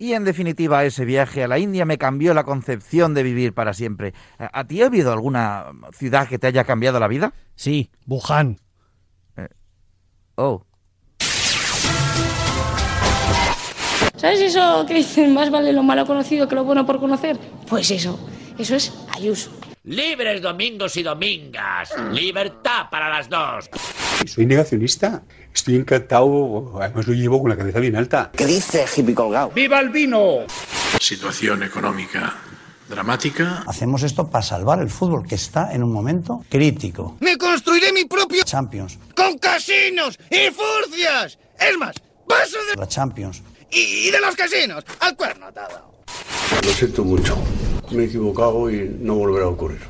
Y en definitiva, ese viaje a la India me cambió la concepción de vivir para siempre. ¿A ti ha habido alguna ciudad que te haya cambiado la vida? Sí, Wuhan. Eh, oh. ¿Sabes eso que dicen más vale lo malo conocido que lo bueno por conocer? Pues eso, eso es Ayuso. Libres domingos y domingas. Libertad para las dos. Soy negacionista. Estoy encantado. Además lo llevo con la cabeza bien alta. ¿Qué dice hippie colgado? ¡Viva el vino! Situación económica dramática. Hacemos esto para salvar el fútbol, que está en un momento crítico. ¡Me construiré mi propio Champions! ¡Con casinos y furcias! Es más, paso de la Champions. Y, y de los casinos, al cuerno atado. Lo siento mucho. Me he equivocado y no volverá a ocurrir.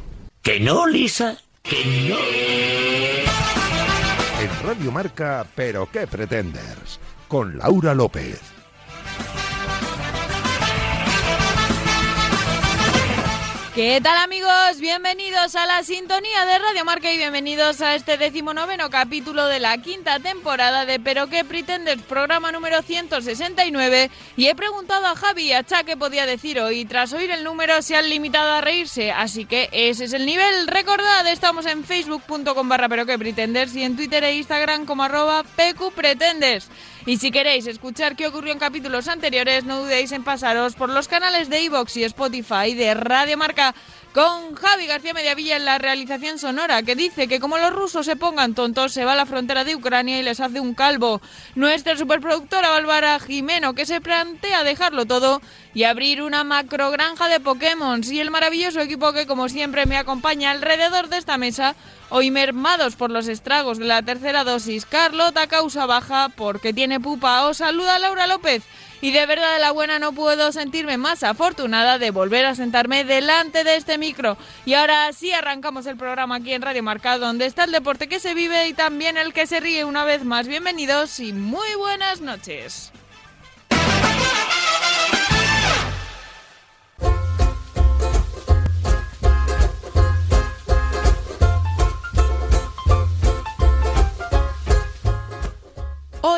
¿Que no, Lisa? ¿Que no? Radio Marca, ¿pero qué pretendes? Con Laura López. ¿Qué tal amigos? Bienvenidos a la sintonía de Radio Marca y bienvenidos a este decimonoveno capítulo de la quinta temporada de Pero qué pretendes, programa número 169 y he preguntado a Javi y a Cha qué podía decir hoy tras oír el número se han limitado a reírse, así que ese es el nivel. Recordad, estamos en facebook.com barra Pero qué pretendes y en Twitter e Instagram como arroba pretendes. Y si queréis escuchar qué ocurrió en capítulos anteriores, no dudéis en pasaros por los canales de iVoox y Spotify de Radio Marca con Javi García Mediavilla en la realización sonora, que dice que como los rusos se pongan tontos, se va a la frontera de Ucrania y les hace un calvo. Nuestra superproductora Bárbara Jimeno, que se plantea dejarlo todo y abrir una macro granja de Pokémon. Y el maravilloso equipo que, como siempre, me acompaña alrededor de esta mesa, hoy mermados por los estragos de la tercera dosis. Carlota causa baja porque tiene pupa. Os saluda Laura López. Y de verdad de la buena no puedo sentirme más afortunada de volver a sentarme delante de este micro. Y ahora sí arrancamos el programa aquí en Radio Marca, donde está el deporte que se vive y también el que se ríe una vez más. Bienvenidos y muy buenas noches.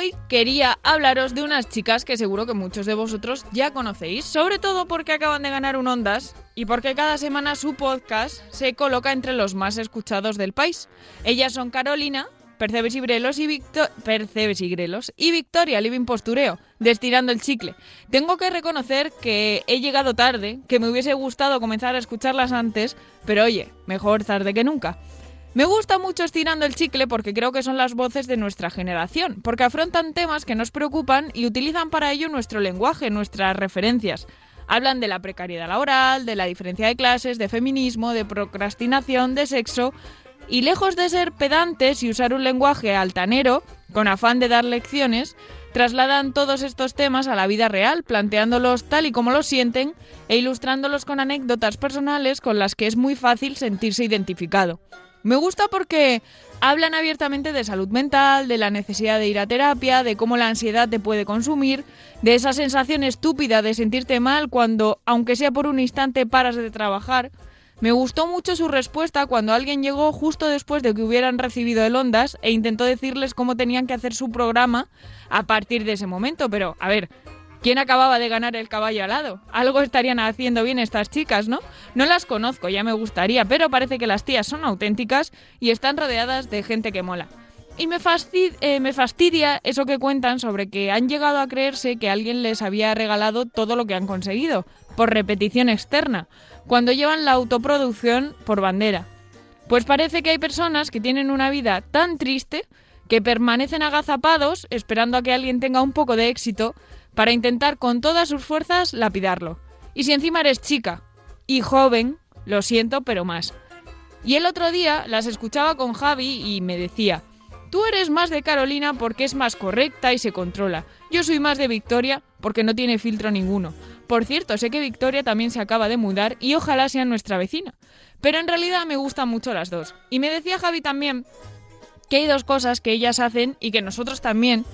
Hoy quería hablaros de unas chicas que seguro que muchos de vosotros ya conocéis, sobre todo porque acaban de ganar un Ondas y porque cada semana su podcast se coloca entre los más escuchados del país. Ellas son Carolina, Percebes y Grelos y, Victoria Living Postureo, destirando el chicle. Tengo que reconocer que he llegado tarde, que me hubiese gustado comenzar a escucharlas antes, pero oye, mejor tarde que nunca. Me gusta mucho estirando el chicle porque creo que son las voces de nuestra generación, porque afrontan temas que nos preocupan y utilizan para ello nuestro lenguaje, nuestras referencias. Hablan de la precariedad laboral, de la diferencia de clases, de feminismo, de procrastinación, de sexo, y lejos de ser pedantes y usar un lenguaje altanero, con afán de dar lecciones, trasladan todos estos temas a la vida real, planteándolos tal y como los sienten e ilustrándolos con anécdotas personales con las que es muy fácil sentirse identificado. Me gusta porque hablan abiertamente de salud mental, de la necesidad de ir a terapia, de cómo la ansiedad te puede consumir, de esa sensación estúpida de sentirte mal cuando, aunque sea por un instante, paras de trabajar. Me gustó mucho su respuesta cuando alguien llegó justo después de que hubieran recibido el Ondas e intentó decirles cómo tenían que hacer su programa a partir de ese momento. Pero, a ver, ¿Quién acababa de ganar el caballo alado? Algo estarían haciendo bien estas chicas, ¿no? No las conozco, ya me gustaría, pero parece que las tías son auténticas y están rodeadas de gente que mola. Y me, eh, me fastidia eso que cuentan sobre que han llegado a creerse que alguien les había regalado todo lo que han conseguido, por repetición externa, cuando llevan la autoproducción por bandera. Pues parece que hay personas que tienen una vida tan triste que permanecen agazapados esperando a que alguien tenga un poco de éxito para intentar con todas sus fuerzas lapidarlo. Y si encima eres chica y joven, lo siento, pero más. Y el otro día las escuchaba con Javi y me decía, tú eres más de Carolina porque es más correcta y se controla. Yo soy más de Victoria porque no tiene filtro ninguno. Por cierto, sé que Victoria también se acaba de mudar y ojalá sea nuestra vecina. Pero en realidad me gustan mucho las dos. Y me decía Javi también que hay dos cosas que ellas hacen y que nosotros también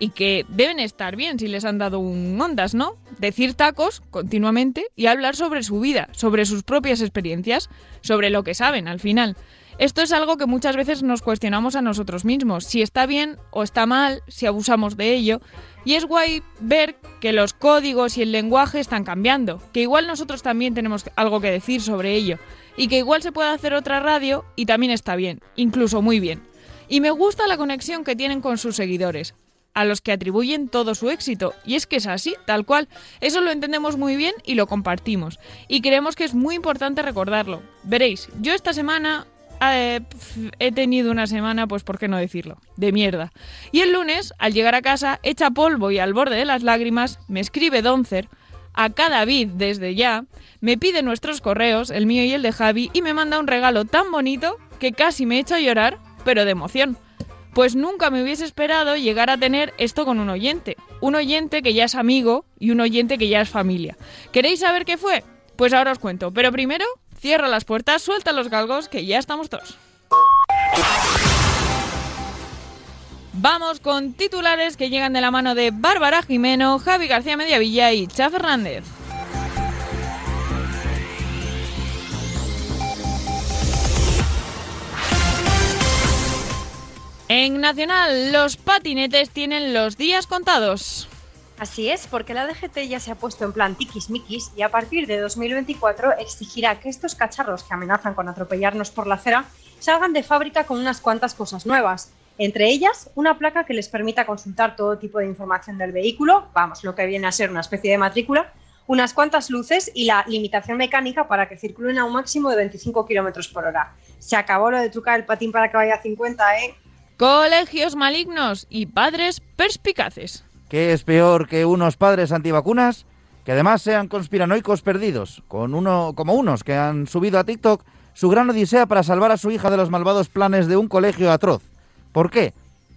y que deben estar bien si les han dado un ondas, ¿no? Decir tacos continuamente y hablar sobre su vida, sobre sus propias experiencias, sobre lo que saben al final. Esto es algo que muchas veces nos cuestionamos a nosotros mismos, si está bien o está mal, si abusamos de ello, y es guay ver que los códigos y el lenguaje están cambiando, que igual nosotros también tenemos algo que decir sobre ello, y que igual se puede hacer otra radio y también está bien, incluso muy bien. Y me gusta la conexión que tienen con sus seguidores, a los que atribuyen todo su éxito. Y es que es así, tal cual. Eso lo entendemos muy bien y lo compartimos. Y creemos que es muy importante recordarlo. Veréis, yo esta semana eh, he tenido una semana, pues por qué no decirlo, de mierda. Y el lunes, al llegar a casa, echa polvo y al borde de las lágrimas, me escribe Doncer, acá David desde ya, me pide nuestros correos, el mío y el de Javi, y me manda un regalo tan bonito que casi me echa a llorar, pero de emoción. Pues nunca me hubiese esperado llegar a tener esto con un oyente. Un oyente que ya es amigo y un oyente que ya es familia. ¿Queréis saber qué fue? Pues ahora os cuento. Pero primero, cierra las puertas, suelta los galgos, que ya estamos todos. Vamos con titulares que llegan de la mano de Bárbara Jimeno, Javi García Mediavilla y Cha Fernández. En Nacional, los patinetes tienen los días contados. Así es, porque la DGT ya se ha puesto en plan tiquismiquis y a partir de 2024 exigirá que estos cacharros que amenazan con atropellarnos por la acera salgan de fábrica con unas cuantas cosas nuevas. Entre ellas, una placa que les permita consultar todo tipo de información del vehículo, vamos, lo que viene a ser una especie de matrícula, unas cuantas luces y la limitación mecánica para que circulen a un máximo de 25 km por hora. Se acabó lo de trucar el patín para que vaya a 50, ¿eh? Colegios malignos y padres perspicaces. ¿Qué es peor que unos padres antivacunas? Que además sean conspiranoicos perdidos, con uno, como unos que han subido a TikTok su gran odisea para salvar a su hija de los malvados planes de un colegio atroz. ¿Por qué?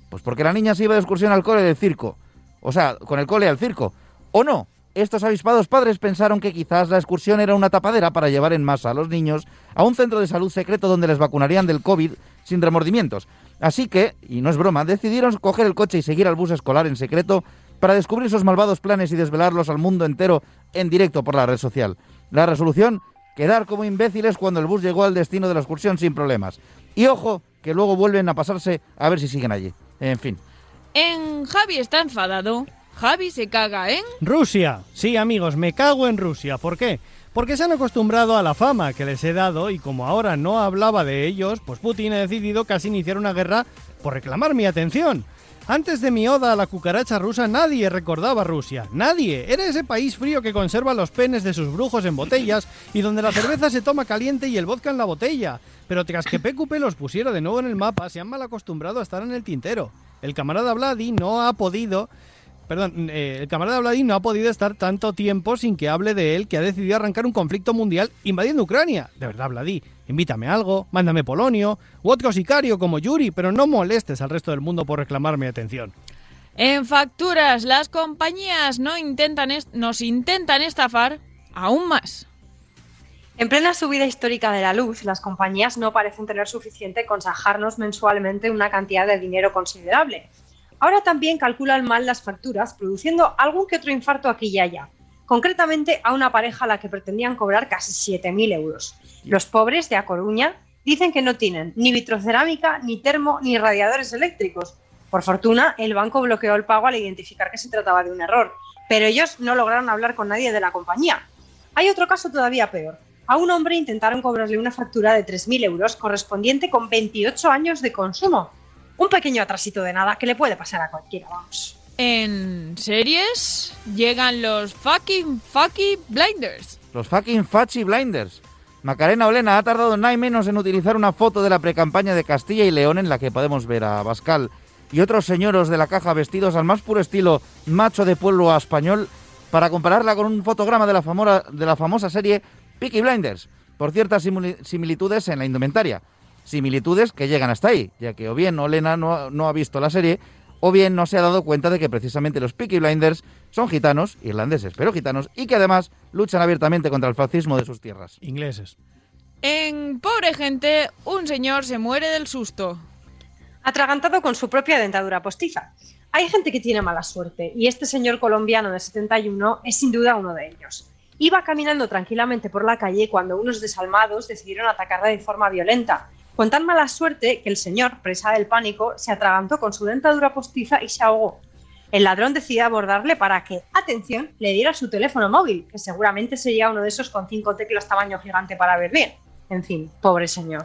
Pues porque la niña se iba de excursión al cole del circo. O sea, con el cole al circo. ¿O no? Estos avispados padres pensaron que quizás la excursión era una tapadera para llevar en masa a los niños a un centro de salud secreto donde les vacunarían del COVID sin remordimientos. Así que, y no es broma, decidieron coger el coche y seguir al bus escolar en secreto para descubrir sus malvados planes y desvelarlos al mundo entero en directo por la red social. La resolución, quedar como imbéciles cuando el bus llegó al destino de la excursión sin problemas. Y ojo, que luego vuelven a pasarse a ver si siguen allí. En fin. En Javi está enfadado. Javi se caga en... Rusia. Sí, amigos, me cago en Rusia. ¿Por qué? Porque se han acostumbrado a la fama que les he dado y como ahora no hablaba de ellos, pues Putin ha decidido casi iniciar una guerra por reclamar mi atención. Antes de mi oda a la cucaracha rusa nadie recordaba a Rusia, nadie. Era ese país frío que conserva los penes de sus brujos en botellas y donde la cerveza se toma caliente y el vodka en la botella. Pero tras que PQP los pusiera de nuevo en el mapa, se han mal acostumbrado a estar en el tintero. El camarada Vladi no ha podido Perdón, eh, el camarada Vladimir no ha podido estar tanto tiempo sin que hable de él que ha decidido arrancar un conflicto mundial invadiendo Ucrania. De verdad, Vladí, invítame a algo, mándame polonio, u otro sicario como Yuri, pero no molestes al resto del mundo por reclamar mi atención. En facturas, las compañías no intentan est- nos intentan estafar aún más. En plena subida histórica de la luz, las compañías no parecen tener suficiente con sajarnos mensualmente una cantidad de dinero considerable. Ahora también calculan mal las facturas, produciendo algún que otro infarto aquí y allá. Concretamente a una pareja a la que pretendían cobrar casi 7.000 euros. Los pobres de A Coruña dicen que no tienen ni vitrocerámica, ni termo, ni radiadores eléctricos. Por fortuna, el banco bloqueó el pago al identificar que se trataba de un error, pero ellos no lograron hablar con nadie de la compañía. Hay otro caso todavía peor. A un hombre intentaron cobrarle una factura de 3.000 euros correspondiente con 28 años de consumo. Un pequeño atrasito de nada que le puede pasar a cualquiera, vamos. En series llegan los fucking fucking blinders. Los fucking Fachi Blinders. Macarena Olena ha tardado nada y menos en utilizar una foto de la precampaña de Castilla y León en la que podemos ver a Bascal y otros señoros de la caja vestidos al más puro estilo macho de pueblo español para compararla con un fotograma de la, famora- de la famosa serie Peaky Blinders, por ciertas simili- similitudes en la indumentaria. Similitudes que llegan hasta ahí, ya que o bien Olena no, ha- no ha visto la serie, o bien no se ha dado cuenta de que precisamente los Peaky Blinders son gitanos, irlandeses, pero gitanos, y que además luchan abiertamente contra el fascismo de sus tierras. Ingleses. En pobre gente, un señor se muere del susto. Atragantado con su propia dentadura postiza. Hay gente que tiene mala suerte y este señor colombiano de 71 es sin duda uno de ellos. Iba caminando tranquilamente por la calle cuando unos desalmados decidieron atacarle de forma violenta. Con tan mala suerte que el señor, presa del pánico, se atragantó con su dentadura postiza y se ahogó. El ladrón decidió abordarle para que, atención, le diera su teléfono móvil, que seguramente sería uno de esos con cinco teclas tamaño gigante para ver bien. En fin, pobre señor.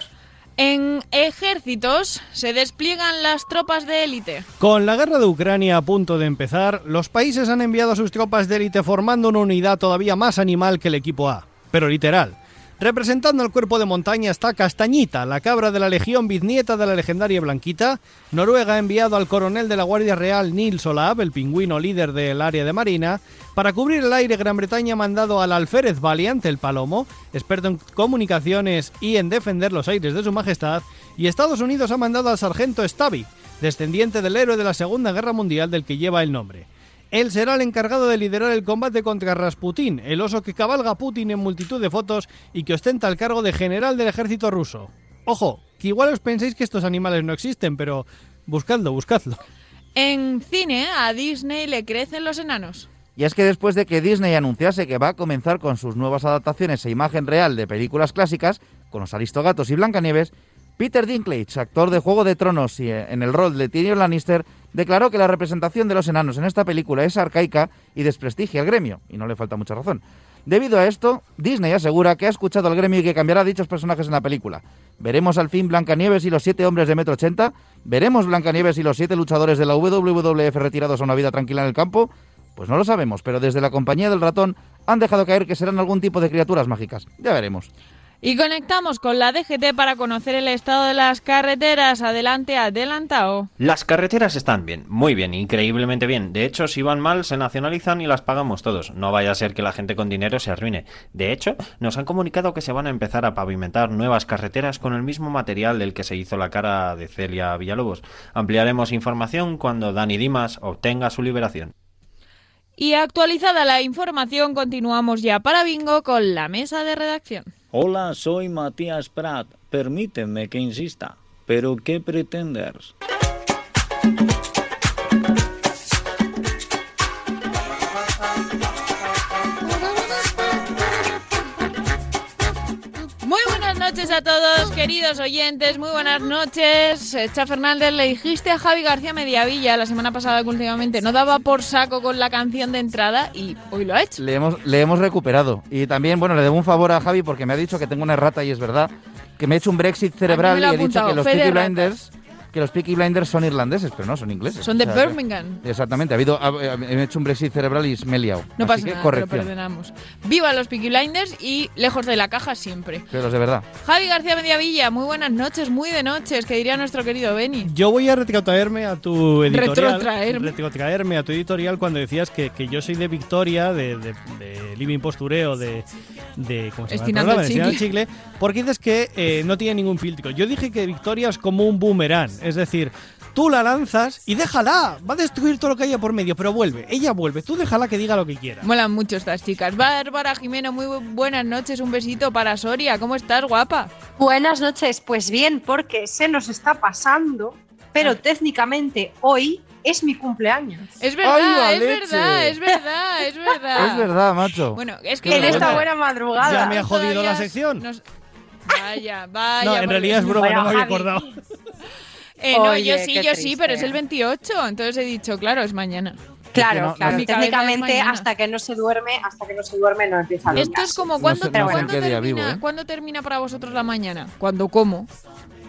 En ejércitos se despliegan las tropas de élite. Con la guerra de Ucrania a punto de empezar, los países han enviado a sus tropas de élite formando una unidad todavía más animal que el equipo A. Pero literal. Representando al cuerpo de montaña está Castañita, la cabra de la Legión bisnieta de la legendaria Blanquita. Noruega ha enviado al coronel de la Guardia Real Nils Olav, el pingüino líder del área de Marina. Para cubrir el aire, Gran Bretaña ha mandado al alférez Valiant, el Palomo, experto en comunicaciones y en defender los aires de su majestad. Y Estados Unidos ha mandado al sargento Stabby, descendiente del héroe de la Segunda Guerra Mundial del que lleva el nombre. Él será el encargado de liderar el combate contra Rasputín, el oso que cabalga a Putin en multitud de fotos y que ostenta el cargo de general del ejército ruso. Ojo, que igual os pensáis que estos animales no existen, pero buscadlo, buscadlo. En cine, a Disney le crecen los enanos. Y es que después de que Disney anunciase que va a comenzar con sus nuevas adaptaciones a imagen real de películas clásicas, con los Aristogatos y Blancanieves, Peter Dinklage, actor de Juego de Tronos y eh, en el rol de Tyrion Lannister, declaró que la representación de los enanos en esta película es arcaica y desprestigia al gremio, y no le falta mucha razón. Debido a esto, Disney asegura que ha escuchado al gremio y que cambiará dichos personajes en la película. ¿Veremos al fin Blancanieves y los siete hombres de metro ochenta? ¿Veremos Blancanieves y los siete luchadores de la WWF retirados a una vida tranquila en el campo? Pues no lo sabemos, pero desde la compañía del ratón han dejado caer que serán algún tipo de criaturas mágicas. Ya veremos. Y conectamos con la DGT para conocer el estado de las carreteras. Adelante, adelantado. Las carreteras están bien, muy bien, increíblemente bien. De hecho, si van mal, se nacionalizan y las pagamos todos. No vaya a ser que la gente con dinero se arruine. De hecho, nos han comunicado que se van a empezar a pavimentar nuevas carreteras con el mismo material del que se hizo la cara de Celia Villalobos. Ampliaremos información cuando Dani Dimas obtenga su liberación. Y actualizada la información, continuamos ya para Bingo con la mesa de redacción. Hola, soy Matías Prat. Permíteme que insista. ¿Pero qué pretendes? Noches a todos, queridos oyentes. Muy buenas noches. Cha Fernández, le dijiste a Javi García Mediavilla la semana pasada que últimamente no daba por saco con la canción de entrada y hoy lo ha hecho. Le hemos, le hemos recuperado. Y también, bueno, le debo un favor a Javi porque me ha dicho que tengo una errata y es verdad. Que me he hecho un Brexit cerebral y he dicho que los Peaky ratas. Que los Peaky Blinders son irlandeses, pero no, son ingleses. Son de O sea, que- Birmingham. Exactamente, ha habido, ha- he hecho un Brexit cerebral y me he liado. No Así pasa que nada, te lo corrección. perdonamos. Viva los Peaky Blinders y lejos de la caja siempre. Pero de verdad. Javi García Mediavilla, muy buenas noches, muy de noches, que diría nuestro querido Benny. Yo voy a retrotraerme a tu editorial. Retrotraerme. retrotraerme a tu editorial cuando decías que, que yo soy de Victoria, de, de, de Living Postureo, de, de ¿cómo se llama? el chicle, porque dices que eh, no tiene ningún filtro. Yo dije que Victoria es como un boomerang, es decir, tú la lanzas y déjala, va a destruir todo lo que haya por medio, pero vuelve, ella vuelve, tú déjala que diga lo que quiera. Molan mucho estas chicas. Bárbara Jimeno, muy bu- buenas noches, un besito para Soria. ¿Cómo estás, guapa? Buenas noches, pues bien, porque se nos está pasando, pero técnicamente hoy es mi cumpleaños. Es verdad, ¡Ay, es verdad, es verdad, es verdad. Es verdad, macho. Bueno, es que En esta no- buena madrugada. Ya me ha jodido la sección. nos- Vaya, vaya. no, en realidad es broma, Bueno, no me había acordado. Eh, no, Oye, yo sí, yo sí, pero es el 28. Entonces he dicho, claro, es mañana. Claro, no- claro. Técnicamente, hasta que no se duerme, hasta que no se duerme, no empieza a Esto es como cuando, sé- no sé en ¿cuándo qué día termina, ¿eh? ¿cuándo termina para vosotros la mañana? Cuando como.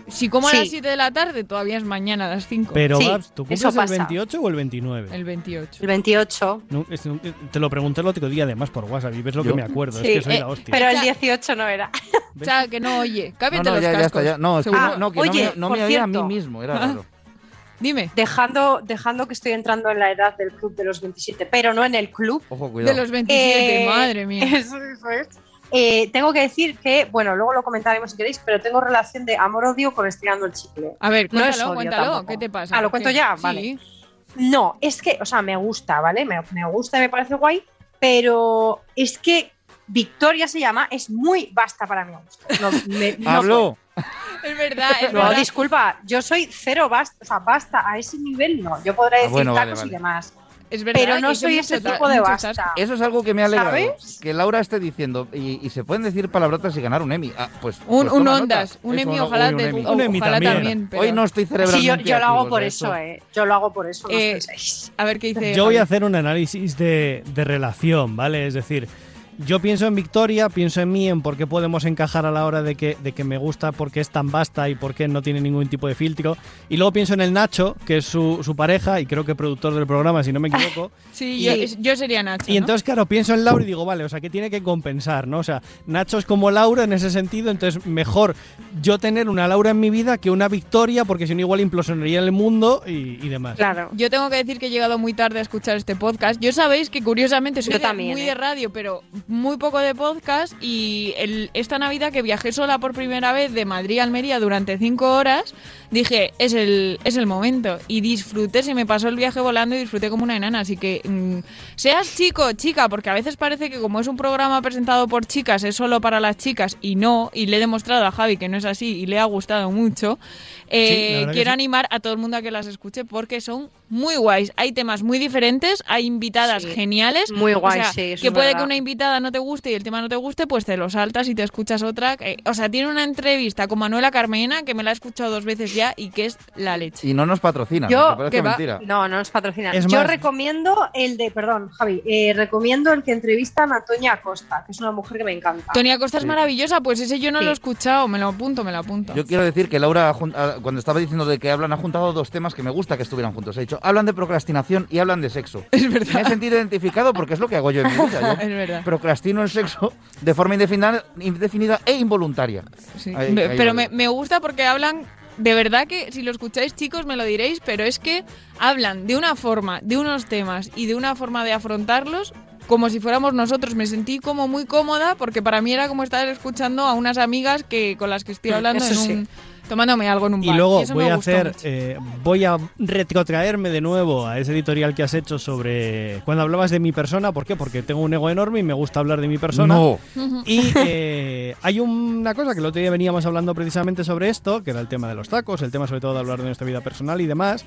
Si como a Sí. las 7 de la tarde, todavía es mañana a las 5. Pero, Sí, Babs, ¿tú cumples el pasa. 28 o el 29? El 28. El 28. No, es- te lo pregunté el otro día además por WhatsApp y ves lo que Yo- me acuerdo, Sí, es que soy eh, la hostia. Pero el Echa- 18 no era. O sea, que no oye. No, Cámbiate no, los ya, ya cascos. está, ya. No, es que, Seguro. no, no, que Oye, no me, no oía a mí mismo, era raro. Dime, Dejando, dejando que estoy entrando en la edad del club de los 27, pero no en el club. Ojo, de cuidado. los 27, Eh, madre mía. Eso, eso es. Eh, tengo que decir que, bueno, luego lo comentaremos si queréis, pero tengo relación de amor-odio con estirando el chicle. A ver, no es cuéntalo, odio cuéntalo. tampoco. ¿Qué te pasa? Ah, ¿lo ¿Por cuento ya? Sí. Vale. No, es que, o sea, me gusta, ¿vale? Me, me gusta y me parece guay, pero es que Victoria se llama, es muy basta para mi gusto. No, me- no Habló. Es verdad, es No, verdad. disculpa, yo soy cero basta, o sea, basta a ese nivel no. Yo podré Ah, decir vale, tacos vale. y demás. Es verdad Pero no soy ese tipo de basta. Eso es algo que me ha alegrado. ¿Sabes? Que Laura esté diciendo, y, y se pueden decir palabrotas y ganar un Emmy. Ah, pues, Un, pues un toma Ondas, nota. un Emmy, ojalá, un te- Emmy. Un Emmy ojalá también. también. pero- Hoy no estoy celebrando Sí, yo, un yo lo hago por eso, eh. Yo lo hago por eso, no Eh, os. A ver qué dice. Yo voy a hacer un análisis de, de relación, ¿vale? Es decir, yo pienso en Victoria, pienso en mí, en por qué podemos encajar a la hora de que, de que me gusta, por qué es tan vasta y por qué no tiene ningún tipo de filtro. Y luego pienso en el Nacho, que es su, su pareja y creo que productor del programa, si no me equivoco. Sí, Y- yo, yo sería Nacho. Y ¿no? entonces, claro, pienso en Laura y digo, vale, o sea, que tiene que compensar, ¿no? O sea, Nacho es como Laura en ese sentido, entonces mejor yo tener una Laura en mi vida que una Victoria, porque si no igual implosionaría el mundo y, y demás. Claro. Yo tengo que decir que he llegado muy tarde a escuchar este podcast. Yo sabéis que curiosamente soy Yo de- también, muy ¿eh? de radio, pero muy poco de podcast. Y el- esta Navidad que viajé sola por primera vez de Madrid a Almería durante cinco horas, dije, es el, es el momento. Y disfruté, se me pasó el viaje volando y disfruté como una enana. Así que mm, seas chico chica, porque a veces parece que como es un programa presentado por chicas, es solo para las chicas y no. Y le he demostrado a Javi que no es así y le ha gustado mucho. Eh, quiero sí. animar a todo el mundo a que las escuche porque son muy guays. Hay temas muy diferentes, hay invitadas Sí. geniales. Muy O guays, sea, sí, eso Que es puede verdad. que una invitada no te guste y el tema no te guste, pues te lo saltas y te escuchas otra. Eh, O sea, tiene una entrevista con Manuela Carmena que me la he escuchado dos veces ya y que es la leche. Y no nos patrocina, Yo- me parece que va- mentira. No, no nos patrocinan. Es Yo más- recomiendo el de, perdón, Javi, eh, recomiendo el que entrevistan a Toña Acosta, que es una mujer que me encanta. Tony Acosta es maravillosa, pues ese yo no Sí. lo he escuchado, me lo apunto, me lo apunto. Yo quiero decir que Laura, cuando estaba diciendo de que hablan, ha juntado dos temas que me gusta que estuvieran juntos. Ha dicho, hablan de procrastinación y hablan de sexo. Es verdad. Me he sentido identificado porque es lo que hago yo en mi vida. Yo Es verdad. procrastino el sexo de forma indefinida, indefinida e involuntaria. Sí. Ahí- Me- ahí pero me, gusta porque hablan, de verdad que si lo escucháis chicos me lo diréis, pero es que hablan de una forma, de unos temas y de una forma de afrontarlos como si fuéramos nosotros. Me sentí como muy cómoda porque para mí era como estar escuchando a unas amigas que con las que estoy hablando Eso en sí. Tomándome algo en un Y bar. luego eso voy me a hacer, eh, voy a retrotraerme de nuevo a ese editorial que has hecho sobre cuando hablabas de mi persona. ¿Por qué? Porque tengo un ego enorme y me gusta hablar de mi persona. No. Y eh, hay una cosa que el otro día veníamos hablando precisamente sobre esto, que era el tema de los tacos, el tema sobre todo de hablar de nuestra vida personal y demás.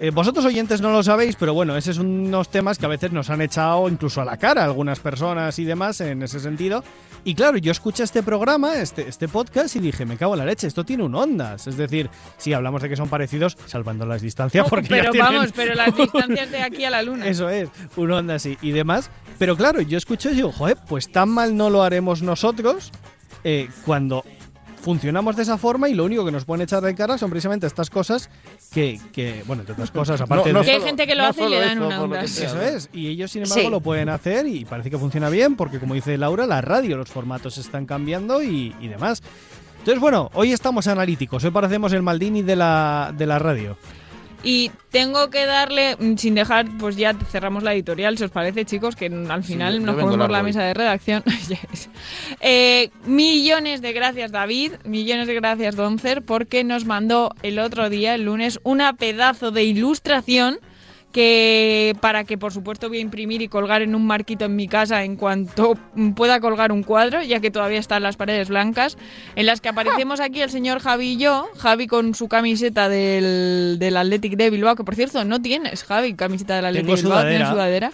Eh, vosotros oyentes no lo sabéis, pero bueno, esos son unos temas que a veces nos han echado incluso a la cara algunas personas y demás en ese sentido. Y claro, yo escuché este programa, este, este podcast, y dije, me cago en la leche, esto tiene un ondas. Es decir, si hablamos de que son parecidos, salvando las distancias, porque ya pero tienen vamos, pero las distancias de aquí a la luna. eso es, un onda así y demás. Pero claro, yo escucho y digo, joder, pues tan mal no lo haremos nosotros eh, cuando funcionamos de esa forma y lo único que nos pueden echar de cara son precisamente estas cosas que, que bueno, entre otras cosas, aparte no de... Que hay gente que lo no hace y le dan eso, una onda. Eso es, y ellos sin embargo Sí. lo pueden hacer y parece que funciona bien porque como dice Laura, la radio, los formatos están cambiando y, y demás. Entonces, bueno, hoy estamos analíticos, hoy parecemos el Maldini de la, de la radio. Y tengo que darle, mm, sin dejar, pues ya cerramos la editorial, si os parece, chicos, que al final nos comemos la mesa de redacción. Yes. Eh, millones de gracias, David, millones de gracias, Doncer, porque nos mandó el otro día, el lunes, una pedazo de ilustración que para que por supuesto voy a imprimir y colgar en un marquito en mi casa en cuanto pueda colgar un cuadro, ya que todavía están las paredes blancas, en las que aparecemos aquí el señor Javi y yo, Javi con su camiseta del, del Athletic de Bilbao, que por cierto no tienes, Javi, camiseta del Athletic Tengo de Bilbao, tienes sudadera. sudadera.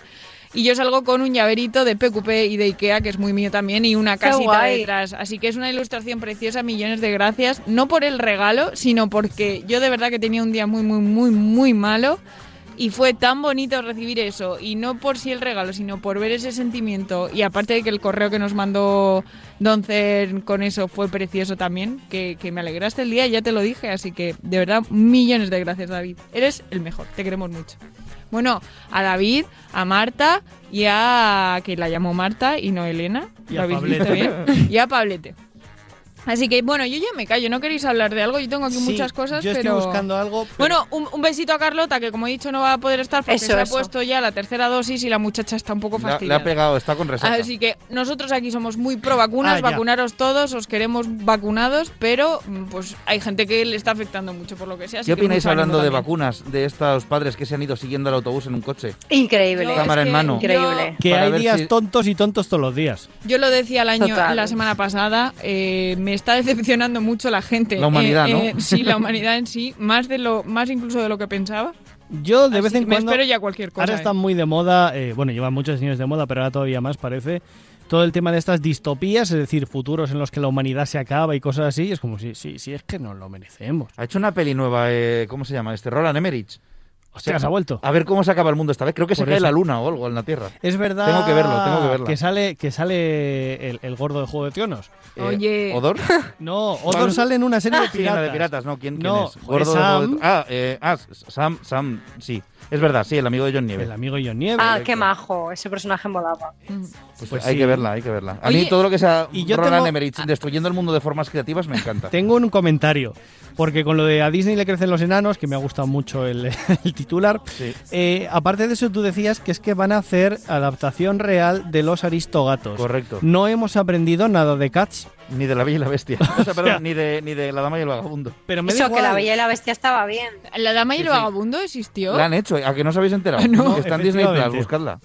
Y yo salgo con un llaverito de PQP y de Ikea, que es muy mío también, y una casita detrás. Así que es una ilustración preciosa, millones de gracias. No por el regalo, sino porque yo de verdad que tenía un día muy, muy, muy, muy malo. Y fue tan bonito recibir eso. Y no por si el regalo, sino por ver ese sentimiento. Y aparte de que el correo que nos mandó Doncer con eso fue precioso también. Que, que me alegraste el día, ya te lo dije. Así que de verdad, millones de gracias, David. Eres el mejor. Te queremos mucho. Bueno, a David, a Marta y a. que la llamó Marta y no Elena. Y ¿Lo a habéis visto Pablete. bien? Y a Pablete. Así que bueno, yo ya me callo, no queréis hablar de algo, yo tengo aquí Sí, muchas cosas, yo pero... estoy buscando algo. pero- Bueno, un, un besito a Carlota, que como he dicho no va a poder estar porque Eso, se ha eso. puesto ya la tercera dosis y la muchacha está un poco Le ha- le fastidiada. ha pegado, está con resaca. Así que nosotros aquí somos muy pro vacunas, Ah, vacunaros todos, os queremos vacunados, pero mm, pues hay gente que le está afectando mucho por lo que sea. así ¿Qué que opináis hablando de también. vacunas de estos padres que se han ido siguiendo el autobús en un coche? Increíble. Yo- Cámara es en que mano. Increíble. que hay días si- tontos y tontos todos los días. Yo lo decía el año, Total. la semana pasada, eh, me está decepcionando mucho la gente. La humanidad, Eh, ¿no? eh, sí, la humanidad en sí, más de lo, más incluso de lo que pensaba. Yo de vez Así en que me cuando. espero ya cualquier cosa. Ahora ¿eh? están muy de moda, eh, bueno, llevan muchos años de moda, pero ahora todavía más parece. Todo el tema de estas distopías, es decir, futuros en los que la humanidad se acaba y cosas así, es como si, si, si es que no lo merecemos. Ha hecho una peli nueva, eh, ¿cómo se llama? Este Roland Emmerich. Hostia, se ha vuelto. A ver cómo se acaba el mundo esta vez. Creo que se Por cae eso. la luna o algo en la Tierra. Es verdad. Tengo que verlo, tengo que verlo. Que sale, que sale el, el gordo de Juego de Tronos. Eh, Oye. ¿Odor? No, Odor sale en una serie de Sí, piratas. la de piratas, ¿no? ¿Quién, quién No, es? Gordo de Sam. Juego de Ah, eh, ah, Sam, Sam, sí. Es verdad, sí, el amigo de John Nieve. El amigo de John Nieve. Ah, qué majo, ese personaje molaba. Pues, Pues hay sí. que verla, hay que verla. A Oye, mí todo lo que sea y yo Roland tengo- Emmerich destruyendo el mundo de formas creativas me encanta. Tengo un comentario, porque con lo de a Disney le crecen los enanos, que me ha gustado mucho el, el titular, Sí. eh, aparte de eso tú decías que es que van a hacer adaptación real de los aristogatos. Correcto. No hemos aprendido nada de Cats, Ni de la Bella y la Bestia. O sea, perdón, ni de, ni de la Dama y el Vagabundo. pero me Eso, que la Bella y la Bestia estaba bien. ¿La dama y Sí, el sí. vagabundo existió? La han hecho, ¿a que no os habéis enterado? No, Que está en Disney Plus, buscadla.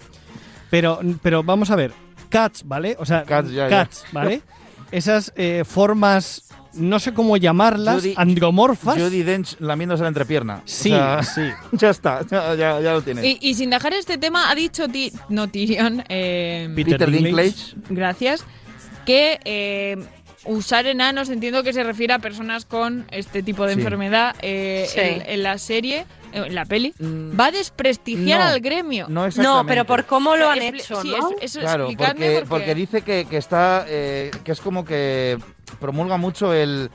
Pero, pero vamos a ver, Cats, ¿vale? O sea, Cats, ya, ya. Cats, ¿vale? Esas eh, formas, no sé cómo llamarlas, Judy- andromorfas. Judy Dench lamiéndose la entrepierna. O Sí, sea, sí. Ya está, ya, ya, ya lo tienes. Y, y sin dejar este tema, ha dicho Ti- no Tyrion, eh, Peter Peter. Dinklage. gracias, que eh, usar enanos entiendo que se refiere a personas con este tipo de Sí. enfermedad eh, Sí. en, en la serie, eh, en la peli, Mm, va a desprestigiar no. al gremio. No. No, pero por cómo lo han hecho, sí, ¿no? es- eso Claro, porque, porque dice que, que está. eh, que es como que promulga mucho el.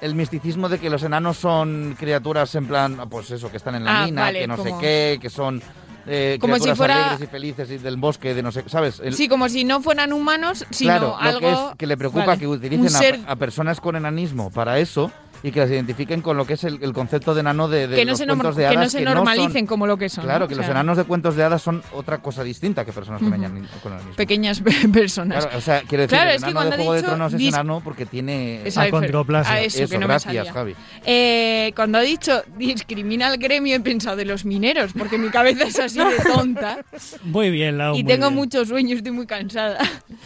El misticismo de que los enanos son criaturas en plan, pues eso, que están en la Ah, mina, vale, que no sé qué, que son eh, Como si fuera- y felices y del bosque, de no sé, ¿sabes? El- Sí, como si no fueran humanos, sino claro, algo... lo que es que le preocupa Vale. que utilicen a- ser a, personas con enanismo para eso y que las identifiquen con lo que es el, el concepto de enano de, de que no los cuentos de que hadas no se normalicen como lo que son. Claro, ¿no? que O los enanos de cuentos de hadas son otra cosa distinta que personas con, Ujú. enani- con enanismo. Pequeñas personas. Claro, o sea, quiero decir, Claro, el es que enano de cuando ha Juego de dicho Tronos es enano porque tiene... Esa a eso, que no gracias. Javi. Eh, cuando ha dicho discrimina al gremio he pensado de los mineros, porque mi cabeza es así de tonta Muy bien, Lau, y tengo bien. mucho sueño, estoy muy cansada.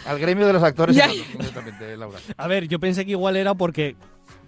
Al gremio de los actores, Ya. Laura. A ver, yo pensé que igual era porque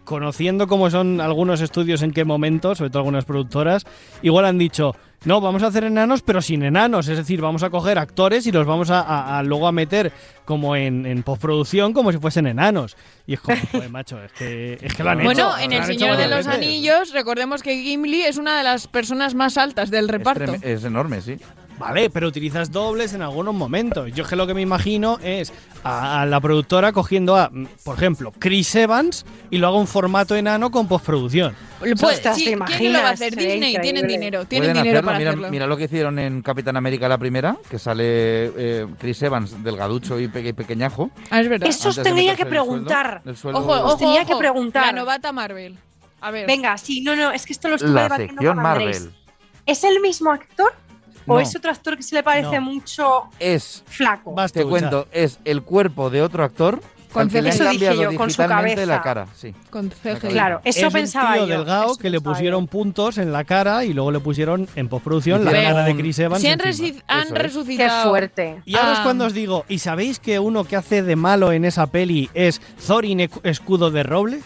conociendo cómo son algunos estudios en qué momento, sobre todo algunas productoras, igual han dicho, no, vamos a hacer enanos, pero sin enanos. Es decir, vamos a coger actores y los vamos a, a- a luego a meter como en, en postproducción como si fuesen enanos. Y es como, joder, macho, es que, es que lo han bueno, hecho. en lo El Señor de los veces. Anillos, recordemos que Gimli es una de las personas más altas del reparto. es enorme, sí. Vale, pero utilizas dobles en algunos momentos. Yo es que lo que me imagino es a, a la productora cogiendo a, mm, por ejemplo, Chris Evans y lo haga un formato enano con postproducción. Pues, sí, ¿te ¿Quién lo va a imaginas? hacer? Disney, tienen dinero, tienen dinero hacerlo. para Mira, hacerlo. mira lo que hicieron en Capitán América la primera, que sale eh, Chris Evans, delgaducho y, pe- y pequeñajo. Ah, es verdad. Eso os tenía que el sueldo- preguntar. el sueldo- Ojo, ojo, tenía que preguntar. La novata Marvel. A ver. Venga, sí, no, no, es que esto lo estuve La debatiendo sección con Andrés. Marvel. ¿Es el mismo actor? ¿O No. es otro actor que se le parece No. mucho Es, flaco? Te cuento, es el cuerpo de otro actor Con han Eso dije yo, con su digitalmente la cabeza. cara. Sí. Con CGI. Claro, eso es pensaba un tío yo. delgado eso que le pusieron puntos en la cara y luego le pusieron en postproducción la cara de Chris Evans. Se han, encima. resi- han Eso es. yo. Qué resucitado. fuerte. Y ahora es Ah. cuando os digo, ¿y sabéis que uno que hace de malo en esa peli es Thorin Escudo de Roble?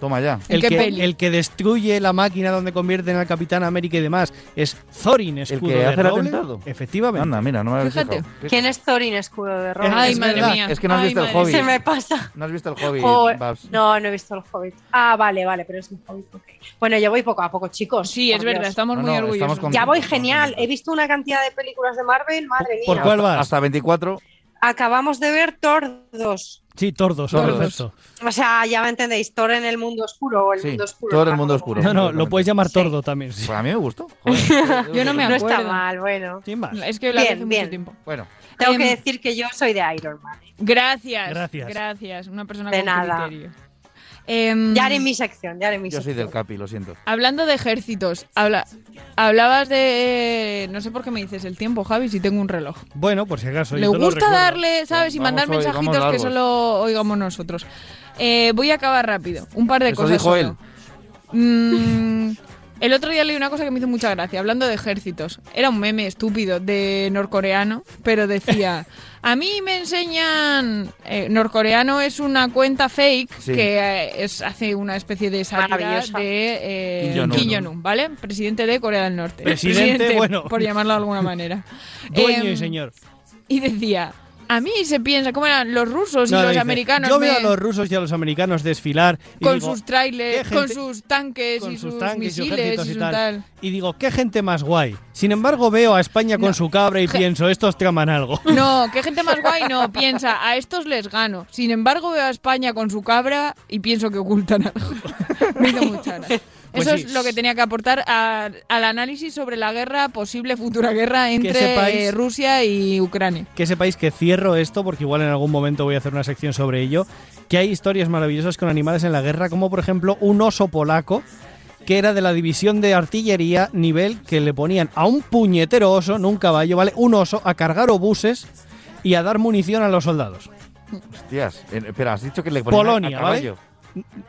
Toma ya. ¿En El qué que, peli? el que destruye la máquina donde convierten al Capitán América y demás es Thorin Escudo que de hace el Roble. atentado. Efectivamente. Anda, mira, no me habéis Fíjate. fijado. ¿Qué- ¿Quién es Thorin Escudo de Roble? Ay, Es madre verdad. mía. Es que no has Ay, visto el Hobbit. Se me pasa. ¿No has visto el Hobbit, no, no he visto el Hobbit. Ah, vale, vale, pero es un Hobbit. Bueno, yo voy poco a poco, chicos. Sí, es verdad, Dios. estamos No, muy no, orgullosos. estamos con- Ya voy genial. He visto una cantidad de películas de Marvel, madre mía. ¿Por cuál vas? Hasta 24. Acabamos de ver Thor 2. Sí, Tordos, Tordos. perfecto. O sea, ya me entendéis, Thor en el mundo oscuro o el Sí, mundo oscuro. Thor en el mundo oscuro. No, no, lo puedes llamar Sí. Tordo también. sí. Pues a mí me gustó. Joder. Yo no me No está acuerdo. mal, bueno. Sin más. Es que Bien, hace bien. mucho tiempo. Bueno, Tengo Em, que decir que yo soy de Iron Man. Gracias. Gracias. Gracias. Una persona De con nada. criterio. Em, Ya haré mi sección, ya haré mi yo soy del Capi, lo siento. Hablando de ejércitos, habla, hablabas de... No sé por qué me dices el tiempo, Javi, si tengo un reloj. Bueno, por si acaso. Le yo te lo gusta recuerdo. darle, ¿sabes? Y Vamos mandar hoy, vamos mensajitos que largos. solo oigamos nosotros. Eh, voy a acabar rápido. Un par de Eso cosas. dijo solo. Mm, El otro día leí una cosa que me hizo mucha gracia, hablando de ejércitos. Era un meme estúpido de norcoreano, pero decía, a mí me enseñan... eh, norcoreano es una cuenta fake Sí. que eh, es, hace una especie de sátira de eh, Kim Jong-un. Kim Jong-un, ¿vale? Presidente de Corea del Norte. Presidente, bueno. Por llamarlo de alguna manera. Dueño Em, y señor. Y decía, a mí se piensa, ¿cómo eran los rusos y No, los dice, americanos? Yo veo a los rusos y a los americanos desfilar y con digo, sus trailers, ¿qué con sus tanques con y sus tanques misiles y tal. tal. Y digo, qué gente más guay. Sin embargo, veo a España con No. su cabra y pienso, estos traman algo. No, qué gente más guay no, piensa, a estos les gano. Sin embargo, veo a España con su cabra y pienso que ocultan algo. Me hizo mucha gracia. Pues Eso sí. es lo que tenía que aportar a- al análisis sobre la guerra, posible futura guerra entre sepáis- eh, Rusia y Ucrania. que sepáis que cierro esto porque igual en algún momento voy a hacer una sección sobre ello, que hay historias maravillosas con animales en la guerra, como por ejemplo un oso polaco que era de la división de artillería nivel que le ponían a un puñetero oso, no un caballo, ¿vale? Un oso a cargar obuses y a dar munición a los soldados. Hostias, eh, espera, has dicho que le ponían a- Polonia, a ¿vale?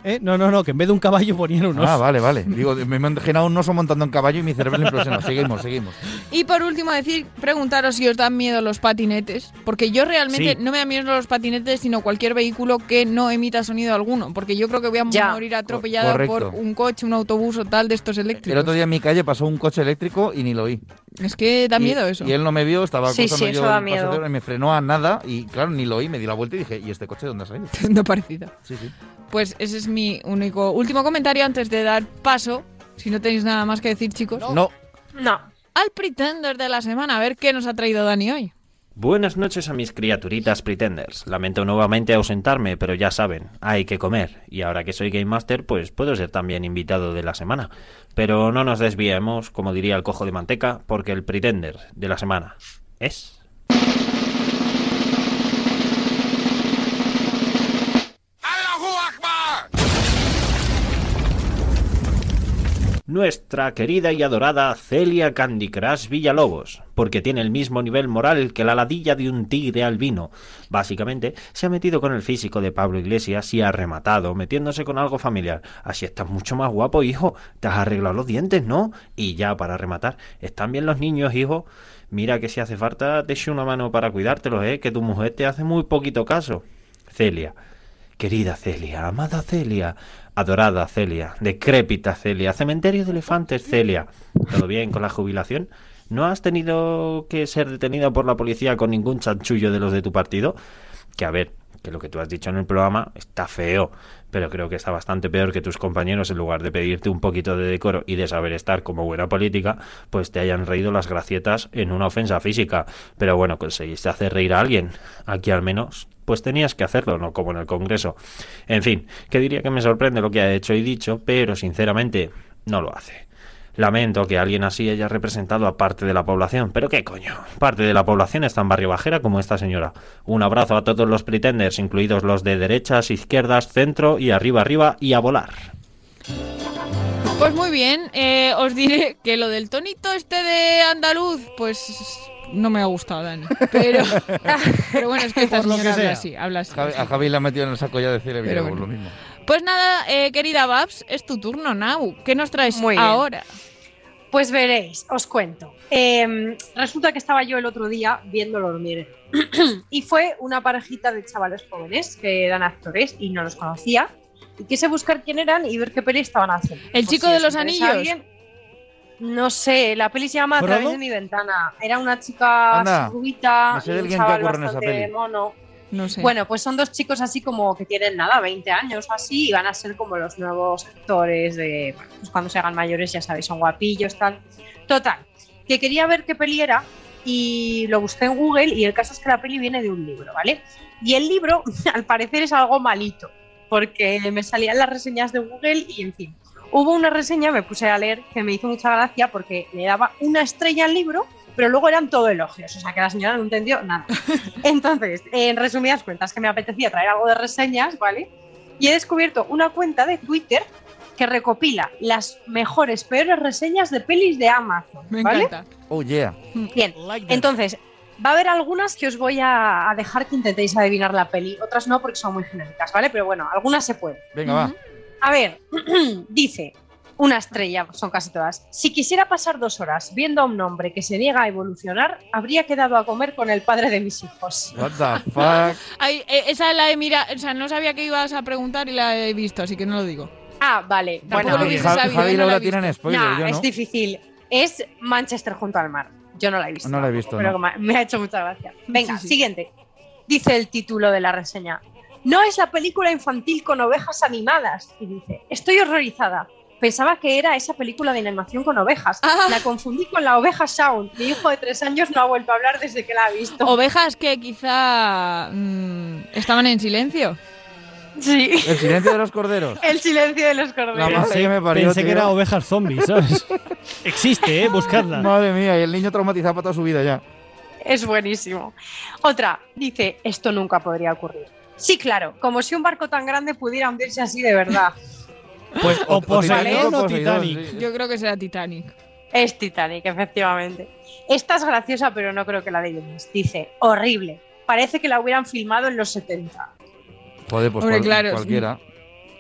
¿Eh? No, no, no, que en vez de un caballo ponían un oso. Ah, vale, vale. Digo, me he imaginado un oso montando un caballo y mi cerebro impresionó. Seguimos, seguimos. Y por último decir, preguntaros si os dan miedo los patinetes, porque yo realmente Sí. no me dan miedo los patinetes, sino cualquier vehículo que no emita sonido alguno, porque yo creo que voy a Ya. morir atropellada Correcto. por un coche, un autobús o tal de estos eléctricos. El otro día en mi calle pasó un coche eléctrico y ni lo oí. Es que da Y- miedo eso. Y él no me vio, estaba Sí, sí, yo eso da miedo. y me frenó a nada y claro, ni lo oí, me di la vuelta y dije, ¿y este coche dónde ha salido? no parecido. Sí, sí. Pues ese es mi único último comentario antes de dar paso, si no tenéis nada más que decir, chicos, No, No. al Pretender de la semana, a ver qué nos ha traído Dani hoy. Buenas noches a mis criaturitas pretenders. Lamento nuevamente ausentarme, pero ya saben, hay que comer. Y ahora que soy Game Master, pues puedo ser también invitado de la semana. Pero no nos desviemos, como diría el cojo de manteca, porque el pretender de la semana es... Nuestra querida y adorada Celia Candy Villalobos, porque tiene el mismo nivel moral que la ladilla de un tigre albino. Básicamente, se ha metido con el físico de Pablo Iglesias y ha rematado, metiéndose con algo familiar. Así estás mucho más guapo, hijo. Te has arreglado los dientes, ¿no? Y ya para rematar, ¿están bien los niños, hijo? Mira que si hace falta, te echo una mano para cuidártelos, ¿eh? Que tu mujer te hace muy poquito caso. Celia. Querida Celia, amada Celia, adorada Celia, decrépita Celia, cementerio de elefantes Celia. ¿Todo bien con la jubilación? ¿No has tenido que ser detenida por la policía con ningún chanchullo de los de tu partido? Que a ver, que lo que tú has dicho en el programa está feo, pero creo que está bastante peor que tus compañeros, en lugar de pedirte un poquito de decoro y de saber estar como buena política, pues te hayan reído las gracietas en una ofensa física. Pero bueno, conseguiste hacer reír a alguien. Aquí al menos, pues tenías que hacerlo, no como en el Congreso. En fin, que diría que me sorprende lo que ha hecho y dicho, pero sinceramente no lo hace. Lamento que alguien así haya representado a parte de la población, pero qué coño, parte de la población es tan barrio bajera como esta señora. Un abrazo a todos los pretenders, incluidos los de derechas, izquierdas, centro y arriba arriba y a volar. Pues muy bien, eh, os diré que lo del tonito este de andaluz, pues no me ha gustado, Dani. Pero, pero bueno, es que esta Por lo que señora habla sea. así, habla así. Javi- a Javi le ha metido en el saco ya de Celia Pero Villalobos, bueno. lo mismo. Pues nada, eh, querida Babs, es tu turno, Nau. ¿Qué nos traes Muy bien. ahora? Pues veréis, os cuento. Eh, resulta que estaba yo el otro día viéndolo dormir y fue una parejita de chavales jóvenes que eran actores y no los conocía y quise buscar quién eran y ver qué peli estaban haciendo. ¿El Por chico si de os los anillos? alguien. No sé, la peli se llama A través de mi ventana. Era una chica Anda, rubita me sé y de un alguien que chaval ocurre en esa bastante peli. mono. No sé. Bueno, pues son dos chicos así como que tienen nada, 20 años o así, y van a ser como los nuevos actores de. bueno, pues cuando se hagan mayores, ya sabéis, son guapillos, tal. Total, que quería ver qué peli era y lo busqué en Google y el caso es que la peli viene de un libro, ¿vale? Y el libro, al parecer, es algo malito, porque me salían las reseñas de Google y, en fin. Hubo una reseña, me puse a leer, que me hizo mucha gracia porque le daba una estrella al libro, pero luego eran todo elogios, o sea que la señora no entendió nada. Entonces, en resumidas cuentas, que me apetecía traer algo de reseñas, ¿vale? Y he descubierto una cuenta de Twitter que recopila las mejores, peores reseñas de pelis de Amazon, me ¿vale? encanta. Oh, yeah. Bien, Like entonces, va a haber algunas que os voy a, a dejar que intentéis adivinar la peli, otras no porque son muy genéricas, ¿vale? Pero bueno, algunas se pueden. Venga, va. A ver, dice, Una estrella, son casi todas. Si quisiera pasar dos horas viendo a un hombre que se niega a evolucionar, habría quedado a comer con el padre de mis hijos. What the fuck. Ay, eh, esa la he mirado, o sea, no sabía que ibas a preguntar y la he visto, así que no lo digo. Ah, vale. Tampoco Bueno, lo hubiese Javi- sabido, Javi y no la Laura tienen spoiler, no, yo no. es difícil. Es Manchester junto al mar. Yo no la he visto. No la he visto, Pero no. me- ha hecho mucha gracia. Venga, Sí, sí. siguiente. Dice el título de la reseña. No es la película infantil con ovejas animadas. Y dice, estoy horrorizada. Pensaba que era esa película de animación con ovejas. Ah. La confundí con la oveja Sound. Mi hijo de tres años no ha vuelto a hablar desde que la ha visto. Ovejas que quizá mm, estaban en silencio. Sí. El silencio de los corderos. El silencio de los La corderos. madre que me parió, Pensé que era ovejas zombies, ¿sabes? Existe, ¿eh? Buscadla. Madre mía, y el niño traumatizado para toda su vida ya. Es buenísimo. Otra, dice, esto nunca podría ocurrir. Sí, claro, como si un barco tan grande pudiera hundirse así de verdad. Pues o o Poseidón o Titanic. sí. Yo creo que será Titanic. Es Titanic, efectivamente. Esta es graciosa, pero no creo que la de. Dice, horrible. Parece que la hubieran filmado en los 70. Joder, pues Hombre, cual- claro, sí. cualquiera.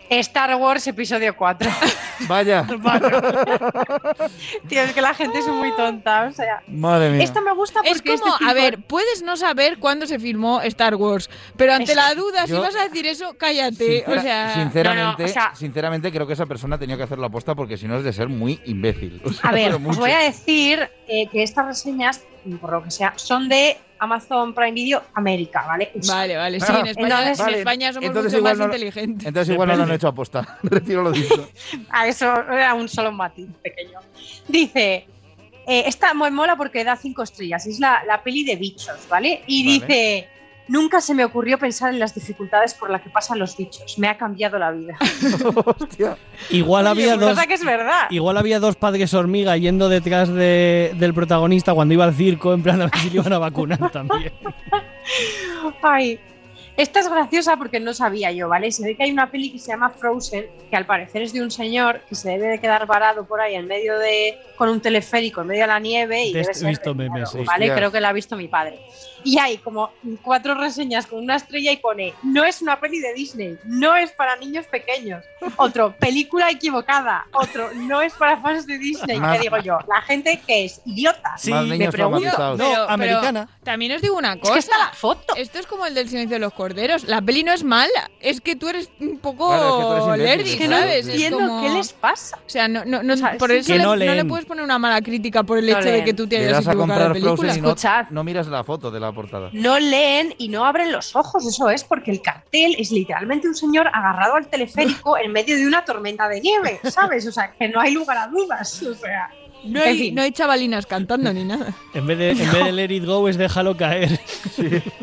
Star Wars episodio 4. Vaya. Tío, es que la gente es muy tonta. O sea, Madre mía. esto me gusta porque Es como, este tipo- a ver, puedes no saber cuándo se filmó Star Wars, pero ante Es- la duda, si yo- vas a decir eso, cállate. Sincera- o sea, sinceramente, no, no, o sea- sinceramente creo que esa persona tenía que hacer la aposta porque si no es de ser muy imbécil. O sea, A ver, os voy a decir eh, que estas reseñas, por lo que sea, son de Amazon Prime Video América, ¿vale? Vale, vale, sí, en España, Entonces- en Vale, España somos entonces mucho más no- inteligentes. Entonces igual no lo han hecho aposta. Retiro lo dicho. A eso era un solo matiz pequeño. Dice, eh, esta mola porque da cinco estrellas, es la, la peli de bichos, ¿vale? Y Vale. dice, nunca se me ocurrió pensar en las dificultades por las que pasan los bichos, me ha cambiado la vida. Hostia. Igual había dos. Cosa que es verdad. Igual había dos padres hormiga yendo detrás de- del protagonista cuando iba al circo, en plan a ver si le iban a vacunar también. Ay. Esta es graciosa porque no sabía yo, ¿vale? Se ve que hay una peli que se llama Frozen, que al parecer es de un señor que se debe de quedar varado por ahí en medio de. con un teleférico en medio de la nieve y De debe este- ser he visto memes, sí. ¿vale? Hostias. Creo que la ha visto mi padre. Y hay como cuatro reseñas con una estrella y pone: No es una peli de Disney, no es para niños pequeños. Otro, película equivocada. Otro, no es para fans de Disney. Más- ¿Qué digo yo? La gente que es idiota. Sí, me pregunto-. No, Pero- pero americana. también os digo una Es cosa. que está la foto. Esto es como el del silencio de los corderos. La peli no es mala, es que tú eres un poco Claro, es que lerdi, Es que no ¿sabes? Es entiendo como- qué les pasa. O sea, no, no, no- O sea, por sí, eso que le- no no, le puedes poner una mala crítica por el No hecho de leen. que tú te hayas equivocado de comprar película. Y no, no miras la foto de la portada. no leen y no abren los ojos, eso es, porque el cartel es literalmente un señor agarrado al teleférico en medio de una tormenta de nieve, ¿sabes? O sea, que no hay lugar a dudas, o sea... No hay, fin. no hay chavalinas cantando ni nada. En vez, de, en vez de Let It Go es déjalo caer.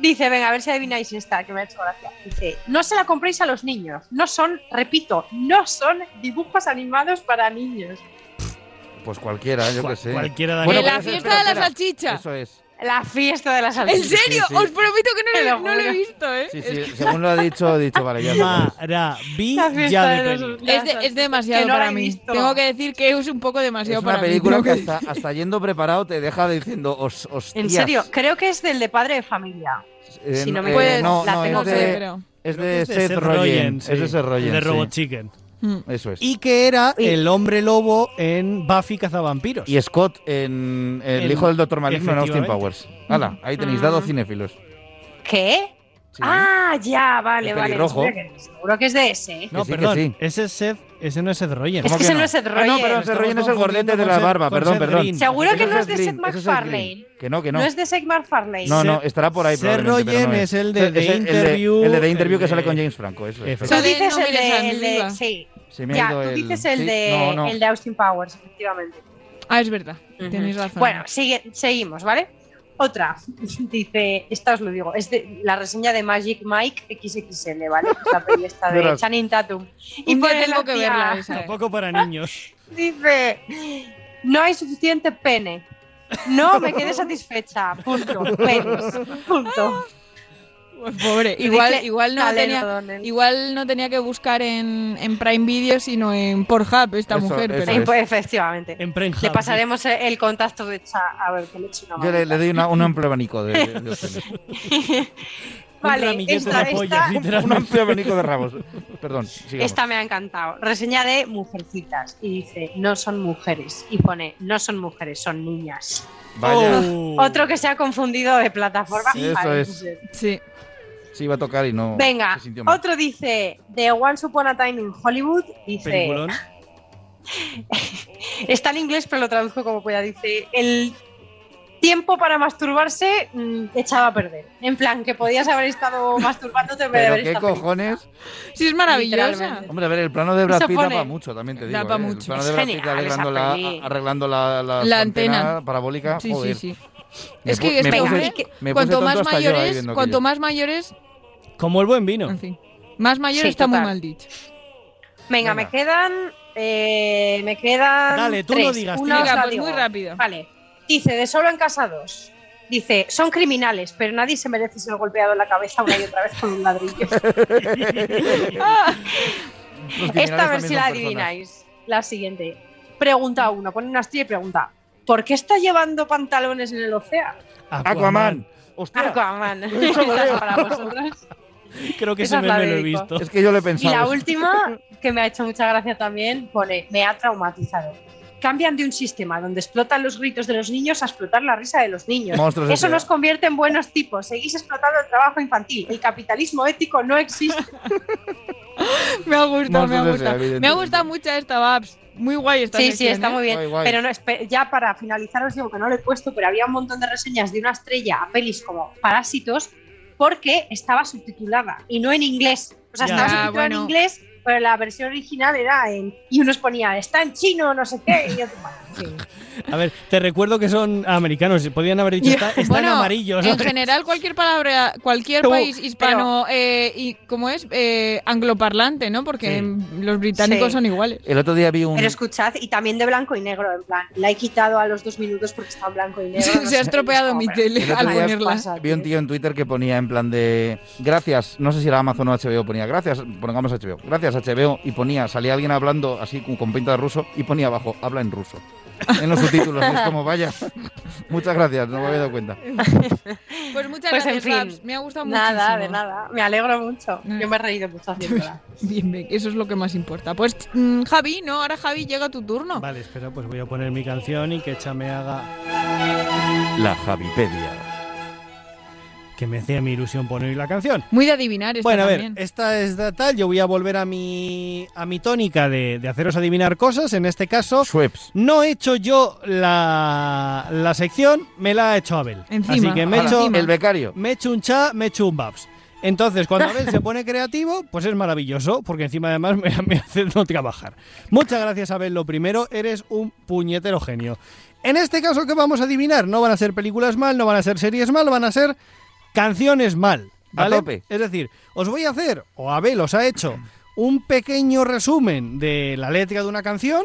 Dice, venga, a ver si adivináis esta, que me ha hecho gracia. Dice, no se la compréis a los niños, no son, repito, no son dibujos animados para niños. Pues cualquiera, yo qué sé. cualquiera de En Bueno, la pues, fiesta espera, de la espera. salchicha. Eso es. La fiesta de las ¿En salchichas. serio? sí. Os prometo que no, lo, lo no lo he visto, ¿eh? Sí, Es sí, según lo ha dicho, he dicho, vale, ya. Maravilla La fiesta de de peli. los- Es, de- es demasiado Que no la para mí. visto. Tengo que decir que es un poco Es demasiado una para película mí. que Tengo hasta, hasta yendo preparado te deja diciendo, os, hostias. En serio, creo que es del de padre de familia. Eh, si no me Pues, eh, no, la no, tengo es que de, pero... es de que Seth Rogen. sí. Es de Seth Rogen. De sí. Robot Chicken. Mm. Eso es. Y que era Y- el hombre lobo en Buffy Cazavampiros. Y Scott en El hijo del Doctor Maligno en Austin. Powers. Hala, ahí tenéis Mm. dados cinéfilos. ¿Qué? Sí. Ah, ya, vale, vale. Seguro que, es de ese. ¿eh? no, sí, perdón. sí. Ese es Seth, ese no es Seth Rogen. Es ¿Cómo que ese no es Seth Ah, no, Rogen. pero Seth Rogen es el gordete de la barba, perdón, Seth perdón. Green. Seguro que no es de Seth MacFarlane. Que no, que no. No es de Seth MacFarlane. No, no, estará por ahí Seth no Rogen es el de The Interview, El de The Interview que sale con James Franco, eso. Tú dices No el de, sí. Se me ha Ya, ido tú el- dices el sí, de no, no. el de Austin Powers, efectivamente. Ah, es verdad. Tenéis razón. Bueno, sigue, seguimos, ¿vale? Otra, dice, esta os lo digo, es de la reseña de Magic Mike XXL, ¿vale? Es la peli esta de. Channing Tatum. y pone tengo la que tía- verla esa. eh. Tampoco para niños. Dice, no hay suficiente pene. No me quedé satisfecha. Punto. Penes. Punto. Pobre, igual, igual, no tenía, igual no tenía que buscar en, en Prime Video, sino en Pornhub esta Eso, mujer. eso pero... Es. pues, efectivamente. En Prenhub. Le pasaremos el contacto de Cha a ver que le eche una Yo le, doy una, un amplio abanico de, de-. Vale, ramillete esta- de pollas, esta- Un amplio abanico de rabos. Perdón, sigamos. Esta me ha encantado. Reseña de Mujercitas. Y dice, no son mujeres. Y pone, no son mujeres, son niñas. Vaya, Oh. Otro que se ha confundido de plataforma. Sí, eso es. ser. Sí. Sí iba a tocar y no Venga, se sintió mal. otro dice, de Once Upon a Time in Hollywood. Dice, Peliculón. está en inglés, pero lo traduzco como pueda. Dice, el tiempo para masturbarse mm, echaba a perder. En plan, que podías haber estado masturbándote en vez de Pero haber qué estado cojones. Sí, es maravillosa. Hombre, a ver, el plano de Brad Pitt da para mucho, también te digo. Da pa' ¿eh? El mucho. plano Es de Brad Pitt arreglando la, peli. arreglando la, la, La su antena. parabólica. Sí, joder. sí, sí. Me Es que me este puse- me cuanto más mayores, cuanto aquello. más mayores, Como el buen vino. en fin. Más mayor Sí, está muy mal dicho. Venga, Venga. me quedan. eh, me quedan. Dale, tú no tres. digas, Una Venga, pues digo. muy rápido. Vale. Dice, de solo en casa dos. Dice, son criminales, pero nadie se merece ser golpeado en la cabeza una y otra vez con un ladrillo. Esta a ver si la personas. adivináis. La siguiente. Pregunta uno, pone una estrella y pregunta: ¿Por qué está llevando pantalones en el océano? Aquaman. Hostia, Aquaman. Para vosotros. Creo que ese meme lo he visto. es que yo lo he Y la última, que me ha hecho mucha gracia también, pone: Me ha traumatizado. Cambian de un sistema donde explotan los gritos de los niños a explotar la risa de los niños. Monstruos Eso nos convierte en buenos tipos. Seguís explotando el trabajo infantil. El capitalismo ético no existe. Me ha gustado, me ha gustado. Sea, Me ha gustado mucho esta, Babs. Muy guay esta Sí, sí, sección, está ¿eh? muy bien. Guay, guay. Pero no, ya para finalizar os digo que no lo he puesto, pero había un montón de reseñas de una estrella a pelis como Parásitos porque estaba subtitulada y no en inglés. O sea, Ya. estaba subtitulada bueno. en inglés, pero la versión original era en... Y unos ponían, está en chino, no sé qué. Y yo, bueno, sí. A ver, te recuerdo que son americanos. Podían haber dicho, está, está Bueno, en general, cualquier palabra, cualquier Tú, país hispano, eh, y ¿cómo es? Eh, angloparlante, ¿no? Porque Sí. los británicos Sí. son iguales. El otro día vi un. Pero escuchad, y también de blanco y negro, en plan, la he quitado a los dos minutos porque está en blanco y negro. no Se ha estropeado mi tele al ponerla. pasa, Vi un tío? tío en Twitter que ponía en plan de gracias, no sé si era Amazon o HBO, ponía gracias, pongamos HBO, gracias HBO y ponía, salía alguien hablando así con, con pinta de ruso y ponía abajo, habla en ruso. En los subtítulos, es como vaya. Muchas gracias, no me había dado cuenta. Pues muchas Pues en gracias, fin, Babs. Me ha gustado mucho. Nada, de nada. Me alegro mucho. Eh. Yo me he reído mucho haciéndola. Bien, bien, eso es lo que más importa. Pues mm, Javi, ¿no? Ahora Javi llega tu turno. Vale, espera, pues voy a poner mi canción y que Echa me haga. La Javipedia. Que me hacía mi ilusión poner la canción. Muy de adivinar esta Bueno, a ver, también. esta es de tal. Yo voy a volver a mi, a mi tónica de, de haceros adivinar cosas. En este caso, Schweppes. no he hecho yo la, la sección, me la ha hecho Abel. Encima. Así que me he hecho, el becario. me he hecho un cha, me he hecho un babs. Entonces, cuando Abel se pone creativo, pues es maravilloso, porque encima además me, me hace no trabajar. Muchas gracias, Abel. Lo primero, eres un puñetero genio. En este caso, ¿qué vamos a adivinar? No van a ser películas mal, no van a ser series mal, van a ser canciones mal. A ¿vale? tope. Es decir, os voy a hacer, o Abel os ha hecho, un pequeño resumen de la letra de una canción.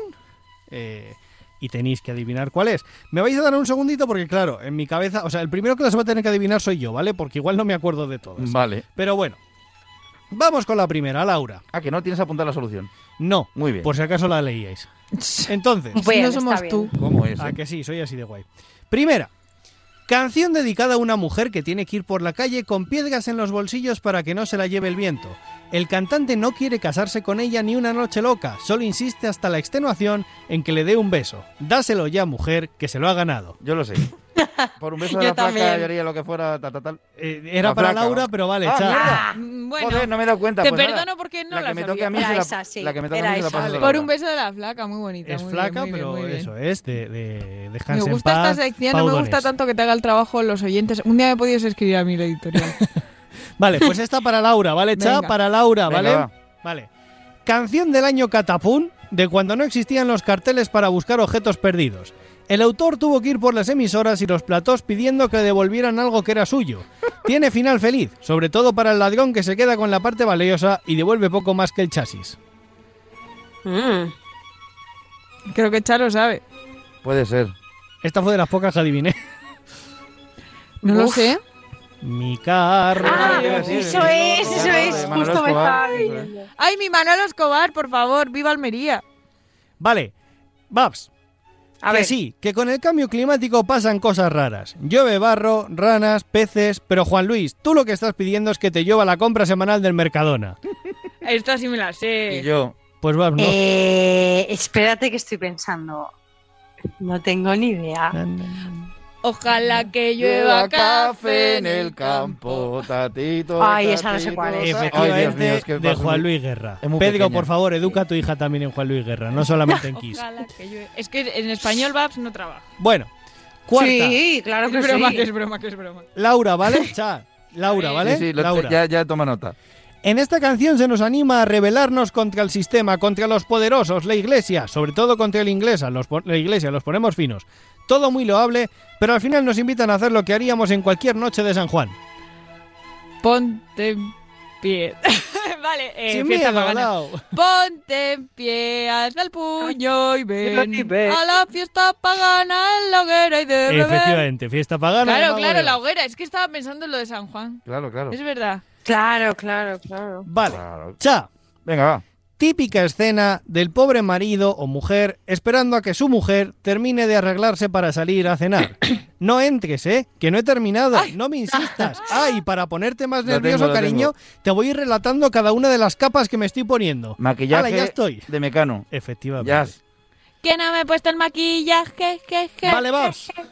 eh, y tenéis que adivinar cuál es. Me vais a dar un segundito porque, claro, en mi cabeza, o sea, el primero que las va a tener que adivinar soy yo, ¿vale? Porque igual no me acuerdo de todas. Vale. Pero bueno, vamos con la primera, Laura. Ah, que no tienes apuntada la solución. No, Muy bien. por si acaso la leíais. Entonces, Bien, no somos tú. ¿Cómo es? a eh? que sí, soy así de guay. Primera, canción dedicada a una mujer que tiene que ir por la calle con piedras en los bolsillos para que no se la lleve el viento. El cantante no quiere casarse con ella ni una noche loca, solo insiste hasta la extenuación en que le dé un beso. Dáselo ya, mujer, que se lo ha ganado. Yo lo sé. Por un beso de la flaca yo haría lo que fuera, tal, tal, tal. Eh, era La para flaca, Laura, ¿no? pero vale, Ah, cha. mierda. Mm, Bueno, Joder, no me he dado cuenta. te pues nada. perdono porque no la la, que me toque a mí Era esa, sí, la que me toque era a mí se la esa. paso a Por Laura. un beso de la flaca, muy bonita. Es muy flaca, bien, pero bien, muy bien. eso es, de, de, dejarse Me en gusta paz, esta sección, no me gusta tanto que te haga el trabajo los oyentes. Un día me podías escribir a mí la editorial. Vale, pues esta para Laura, ¿vale, Cha? Venga. Para Laura, ¿vale? va. Vale. Canción del año Catapún, de cuando no existían los carteles para buscar objetos perdidos. El autor tuvo que ir por las emisoras y los platós pidiendo que le devolvieran algo que era suyo. Tiene final feliz, sobre todo para el ladrón que se queda con la parte valiosa y devuelve poco más que el chasis. Mm. Creo que Charo sabe. Puede ser. Esta fue de las pocas que adiviné. No lo sé. Mi carro. Ah, eso es, eso es. Justo me estaba. ¡Ay, mi Manolo Escobar, por favor! ¡Viva Almería! Vale. Babs, A que ver. sí, que con el cambio climático pasan cosas raras. Llueve barro, ranas, peces, pero Juan Luis, tú lo que estás pidiendo es que te llueva la compra semanal del Mercadona. Esta sí me la sé. Y yo. Pues vamos, no. Eh, espérate que estoy pensando. No tengo ni idea. Ojalá que llueva café en el campo, tatito. Ay, esa no sé cuál es. ta- Ay, Dios Efectivamente, mío, es que de Juan Luis Guerra. Pedro, pequeña. por favor, educa a tu hija también en Juan Luis Guerra, no solamente en Kiss. Ojalá que llueva. Es que en español Babs no trabaja. Bueno, cuarta. Sí, claro que es broma, sí. que es broma, que es broma. Laura, ¿vale? Cha, Laura, ¿vale? Sí, sí, lo- Laura. Ya, ya toma nota. En esta canción se nos anima a rebelarnos contra el sistema, contra los poderosos, la iglesia, sobre todo contra la inglesa, los, la iglesia, los ponemos finos. Todo muy loable, pero al final nos invitan a hacer lo que haríamos en cualquier noche de San Juan. Ponte en pie. vale, eh, Sin fiesta miedo, pagana. Ponte en pie, alza el puño y ven, Y ven. a la fiesta pagana en la hoguera y de beber. Efectivamente, fiesta pagana. Claro, claro, la hoguera. Es que estaba pensando en lo de San Juan. Claro, claro. Es verdad. Claro, claro, claro. Vale, Claro. cha. Venga, va. Típica escena del pobre marido o mujer esperando a que su mujer termine de arreglarse para salir a cenar. No entres, ¿eh? Que no he terminado. No me insistas. Ay, para ponerte más nervioso, tengo, cariño, te voy a ir relatando cada una de las capas que me estoy poniendo. Maquillaje ya estoy. de Mecano. Efectivamente. Ya. Que no me he puesto el maquillaje. Je, je, Vale, vamos. A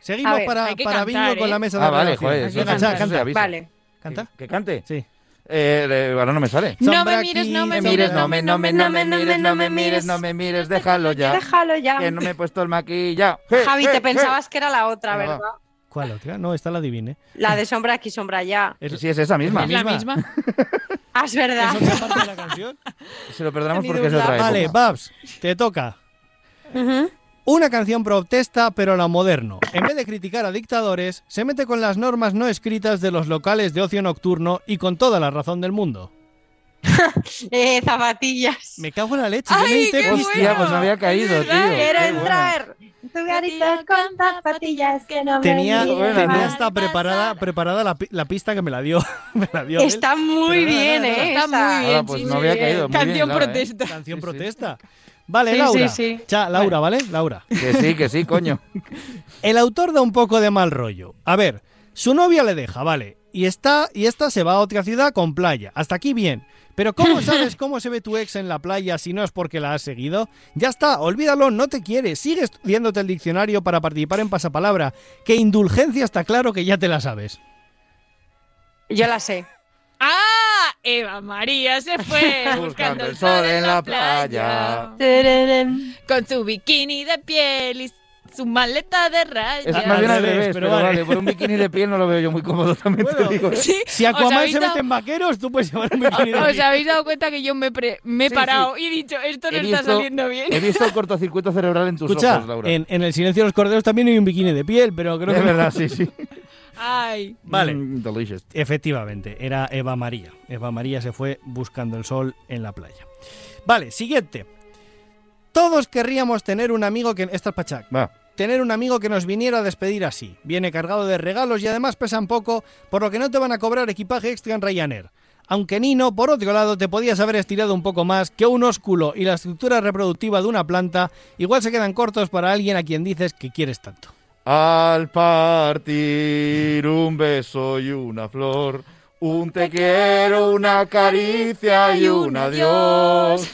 Seguimos ver, para, para cantar, bingo con ¿eh? la mesa de Ah, vale, joder. Eso, eso- eso. Vale. ¿Canta? ¿Que, que cante? Sí. Eh, ahora no me sale. No me mires, no me mires, no me, no me, no me mires, no me mires, no me mires, déjalo ya. Déjalo ya. Que no me he puesto el maquillaje. Je, Javi, te pensabas que era la otra, ¿verdad? ¿Cuál otra? No, esta la adivine. La de sombra aquí, sombra allá. Sí, sí, es esa misma. Es la misma. Ah, es verdad. ¿Es otra parte de la canción? Se lo perdonamos porque es otra época. Vale, Babs, te toca. Ujú. Una canción protesta, pero a la moderno. En vez de criticar a dictadores, se mete con las normas no escritas de los locales de ocio nocturno y con toda la razón del mundo. Eh, zapatillas. Me cago en la leche, yo ¡Ay, necesité qué pista. Hostia, pues me había caído, tío. Quiero Qué buena. entrar en tu garita con zapatillas que no me Tenía, miren buena, tenía. ¿no? hasta preparada, preparada la, la pista que me la dio. me la dio él. Está muy Pero bien, nada, ¿eh? Está esa. muy bien. Ahora, pues sí, no sí, había caído, muy bien, Canción Laura, ¿eh? protesta. Canción Sí, sí. Vale, Sí, Laura. sí, sí. Cha, Laura, ¿vale? Laura. Que sí, que sí, coño. El autor da un poco de mal rollo. A ver, su novia le deja, vale. Y está y esta se va a otra ciudad con playa. Hasta aquí bien. Pero ¿cómo sabes cómo se ve tu ex en la playa si no es porque la has seguido? Ya está, olvídalo, no te quiere. Sigue estudiándote el diccionario para participar en pasapalabra. Que indulgencia está claro que ya te la sabes. Yo la sé. ¡Ah! Eva María se fue buscando el sol en la playa. Con su bikini de piel y su maleta de rayas. Es más bien al revés, pero vale. vale, por un bikini de piel no lo veo yo muy cómodo, también Bueno, te digo. Sí, Si ¿os Aquaman se dado- mete en vaqueros, tú puedes llevar un bikini de ¿Os piel. habéis dado cuenta que yo me, pre- me he Sí, parado y he dicho, esto no He está visto- saliendo bien? He visto el cortocircuito cerebral en tus Escucha, ojos, Laura. en, en el silencio de los corderos también hay un bikini de piel, pero creo Es que... verdad, sí, sí. Ay. Vale. Mm, delicious. Efectivamente, era Eva María. Eva María se fue buscando el sol en la playa. Vale, siguiente. Todos querríamos tener un amigo que... Esta es Pachak. Va. Tener un amigo que nos viniera a despedir así. Viene cargado de regalos y además pesan poco, por lo que no te van a cobrar equipaje extra en Ryanair. Aunque Nino, por otro lado, te podías haber estirado un poco más, que un ósculo y la estructura reproductiva de una planta igual se quedan cortos para alguien a quien dices que quieres tanto. Al partir un beso y una flor, un te quiero, una caricia y un adiós.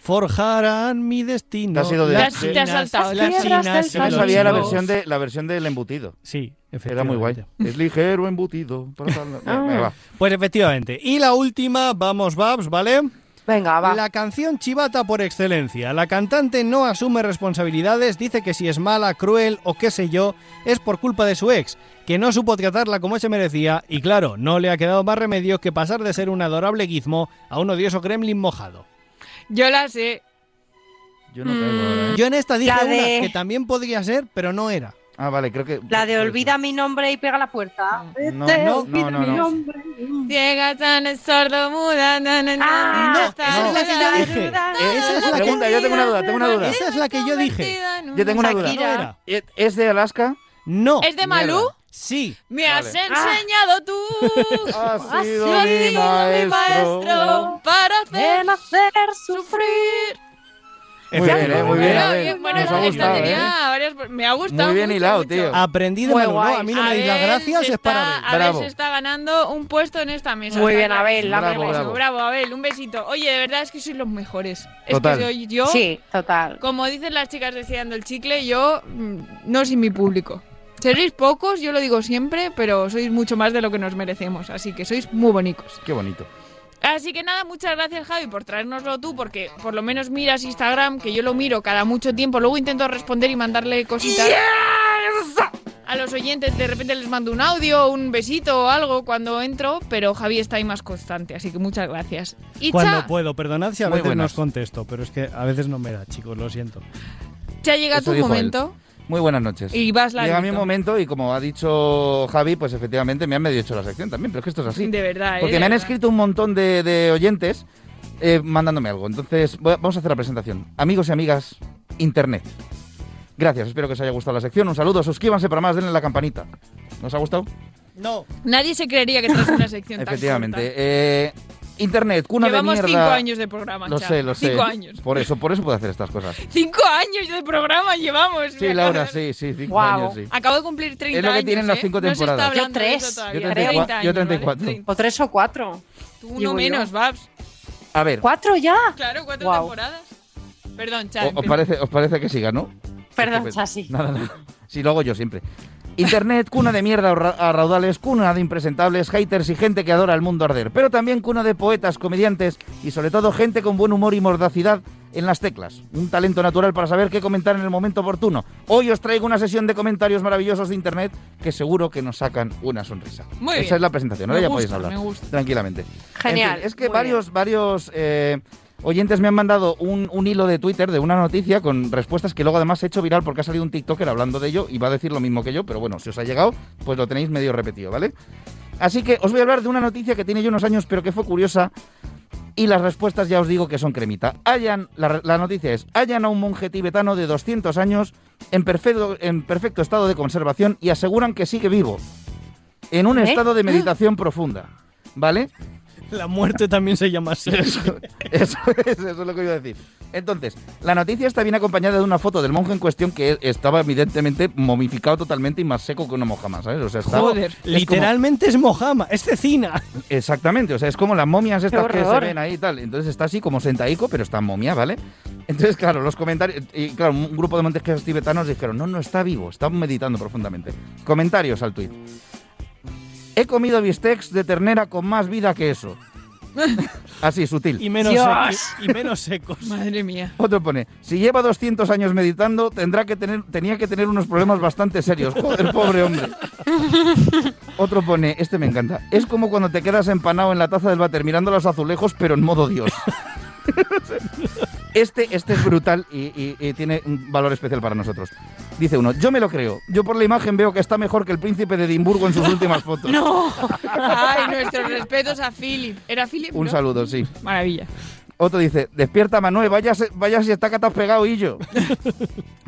Forjarán mi destino. Te has ido de- las Te has- te has chinas, saltado. las Las chinas piedras y Yo no los sabía la chinos. versión, de, la versión del embutido. Sí, Era muy guay. efectivamente. Es ligero embutido. para tal- Ah. Venga, va. Pues efectivamente. Y la última, vamos, Babs, ¿vale? Venga, va. La canción chivata por excelencia. La cantante no asume responsabilidades, dice que si es mala, cruel o qué sé yo, es por culpa de su ex, que no supo tratarla como se merecía y claro, no le ha quedado más remedio que pasar de ser un adorable gizmo a un odioso gremlin mojado. Yo la sé. Yo no caigo ahora, ¿eh? Yo en esta dije una que también podría ser, pero no era. Ah, vale, creo que. La de olvida mi nombre y pega la puerta. No, Te no, olvida no, mi no. nombre. Ciega, tan sordo, muda, na, na, Ah, no, esa es la que yo dije. Esa es la que Pregunta, yo tengo una duda, tengo una duda. Esa es la que yo dije. Yo tengo una duda. No. ¿Es- ¿Es de Alaska? No. ¿Es de Malú? Mierda. Sí. Me has Vale. enseñado tú. Ha sido Has mi sido mi maestro. maestro para hacer hacer sufrir. Muy bien, eh, muy bien. Bueno, Abel. bien, bueno, Nos ha esta gustado, tenía ¿eh? varias- me ha gustado. Muy bien mucho, hilado, mucho. tío. Aprendí de Muy Manu. A mí no me deis las Abel gracias, es para Abel. Abel Bravo. se está ganando un puesto en esta mesa. Muy bien. Abel, la Bravo, bravo. Bravo, Abel, un besito. Oye, de verdad es que sois los mejores. Total. Es que soy yo, Sí, total. como dicen las chicas deseando el chicle, yo mm, no soy mi público. Seréis pocos, yo lo digo siempre, pero sois mucho más de lo que nos merecemos. Así que sois muy bonicos. Qué bonito. Así que nada, muchas gracias Javi por traérnoslo tú, porque por lo menos miras Instagram, que yo lo miro cada mucho tiempo, luego intento responder y mandarle cositas a los oyentes, de repente les mando un audio, un besito o algo cuando entro, pero Javi está ahí más constante, así que muchas gracias. Y Cuando Cha, puedo, perdonad si a Muy veces no os contesto, pero es que a veces no me da, chicos, lo siento. Cha llega Eso tu momento Muy buenas noches. y vas Llega mi momento y como ha dicho Javi, pues efectivamente me han medio hecho la sección también, pero es que esto es así. De verdad, ¿eh? Porque De me han escrito un montón de, de oyentes eh, mandándome algo. Entonces, voy a- vamos a hacer la presentación. Amigos y amigas, Internet. Gracias, espero que os haya gustado la sección. Un saludo, suscríbanse para más, denle la campanita. ¿Nos ha gustado? No. Nadie se creería que traes una sección tan Efectivamente. Internet, cuna Llevamos de mierda. cinco años de programa, Lo Cha. sé, lo sé. Cinco años. Por eso, por eso puedo hacer estas cosas. Cinco años de programa llevamos. Sí, Laura, sí, sí, cinco Guau. años, sí. Acabo de cumplir 30 Es lo que años, tienen las ¿eh? cinco No se está temporadas. hablando Yo tres. Yo 30 34, yo años, 34. ¿vale? O tres o cuatro. Tú uno yo. menos, Babs. A ver, ¿Cuatro ya? Claro, cuatro Guau. temporadas. Perdón, o- Cha. os, parece, os parece que siga, ¿no? Perdón, Estupendo. Chasi. Nada, nada. Sí, lo hago yo siempre. Internet, cuna de mierda a ra- a raudales, cuna de impresentables, haters y gente que adora el mundo arder. Pero también cuna de poetas, comediantes y sobre todo gente con buen humor y mordacidad en las teclas. Un talento natural para saber qué comentar en el momento oportuno. Hoy os traigo una sesión de comentarios maravillosos de Internet que seguro que nos sacan una sonrisa. Muy Esa bien. es la presentación, ahora Me ya gusta, podéis hablar. me gusta. Tranquilamente. Genial, En fin, es que varios, varios eh, oyentes me han mandado un, un hilo de Twitter de una noticia con respuestas que luego además he hecho viral porque ha salido un TikToker hablando de ello y va a decir lo mismo que yo, pero bueno, si os ha llegado, pues lo tenéis medio repetido, ¿vale? Así que os voy a hablar de una noticia que tiene yo unos años, pero que fue curiosa. Y las respuestas ya os digo que son cremita. Hallan, la, la noticia es, hallan a un monje tibetano de 200 años en perfecto, en perfecto estado de conservación y aseguran que sigue vivo. En un ¿Eh? estado de meditación profunda. ¿Vale? La muerte también se llama así. Eso, eso es, eso es lo que iba a decir. Entonces, la noticia está bien acompañada de una foto del monje en cuestión que estaba evidentemente momificado totalmente y más seco que una mojama, ¿sabes? O sea, está- Joder. es como- Literalmente es Mojama, es cecina. exactamente, o sea, es como las momias estas que se ven ahí y tal. Entonces está así como sentaico, pero está momia, ¿vale? Entonces, claro, los comentarios... Y claro, un grupo de montejes tibetanos dijeron, no, no, está vivo, está meditando profundamente. Comentarios al tuit. He comido bistecs de ternera con más vida que eso. Así, sutil. Y menos, y secos. Madre mía. Otro pone, si lleva 200 años meditando, tendrá que tener, tenía que tener unos problemas bastante serios. Joder, pobre hombre. Otro pone, este me encanta, es como cuando te quedas empanado en la taza del váter mirando los azulejos, pero en modo Dios. Este, este es brutal y, y- y tiene un valor especial para nosotros. Dice uno, yo me lo creo. Yo por la imagen veo que está mejor que el príncipe de Edimburgo en sus últimas fotos. No. Ay, nuestros respetos a Philip. ¿Era Philip? Un no? saludo, sí. Maravilla. Otro dice, despierta Manuel, vaya, vaya si está has pegado y yo.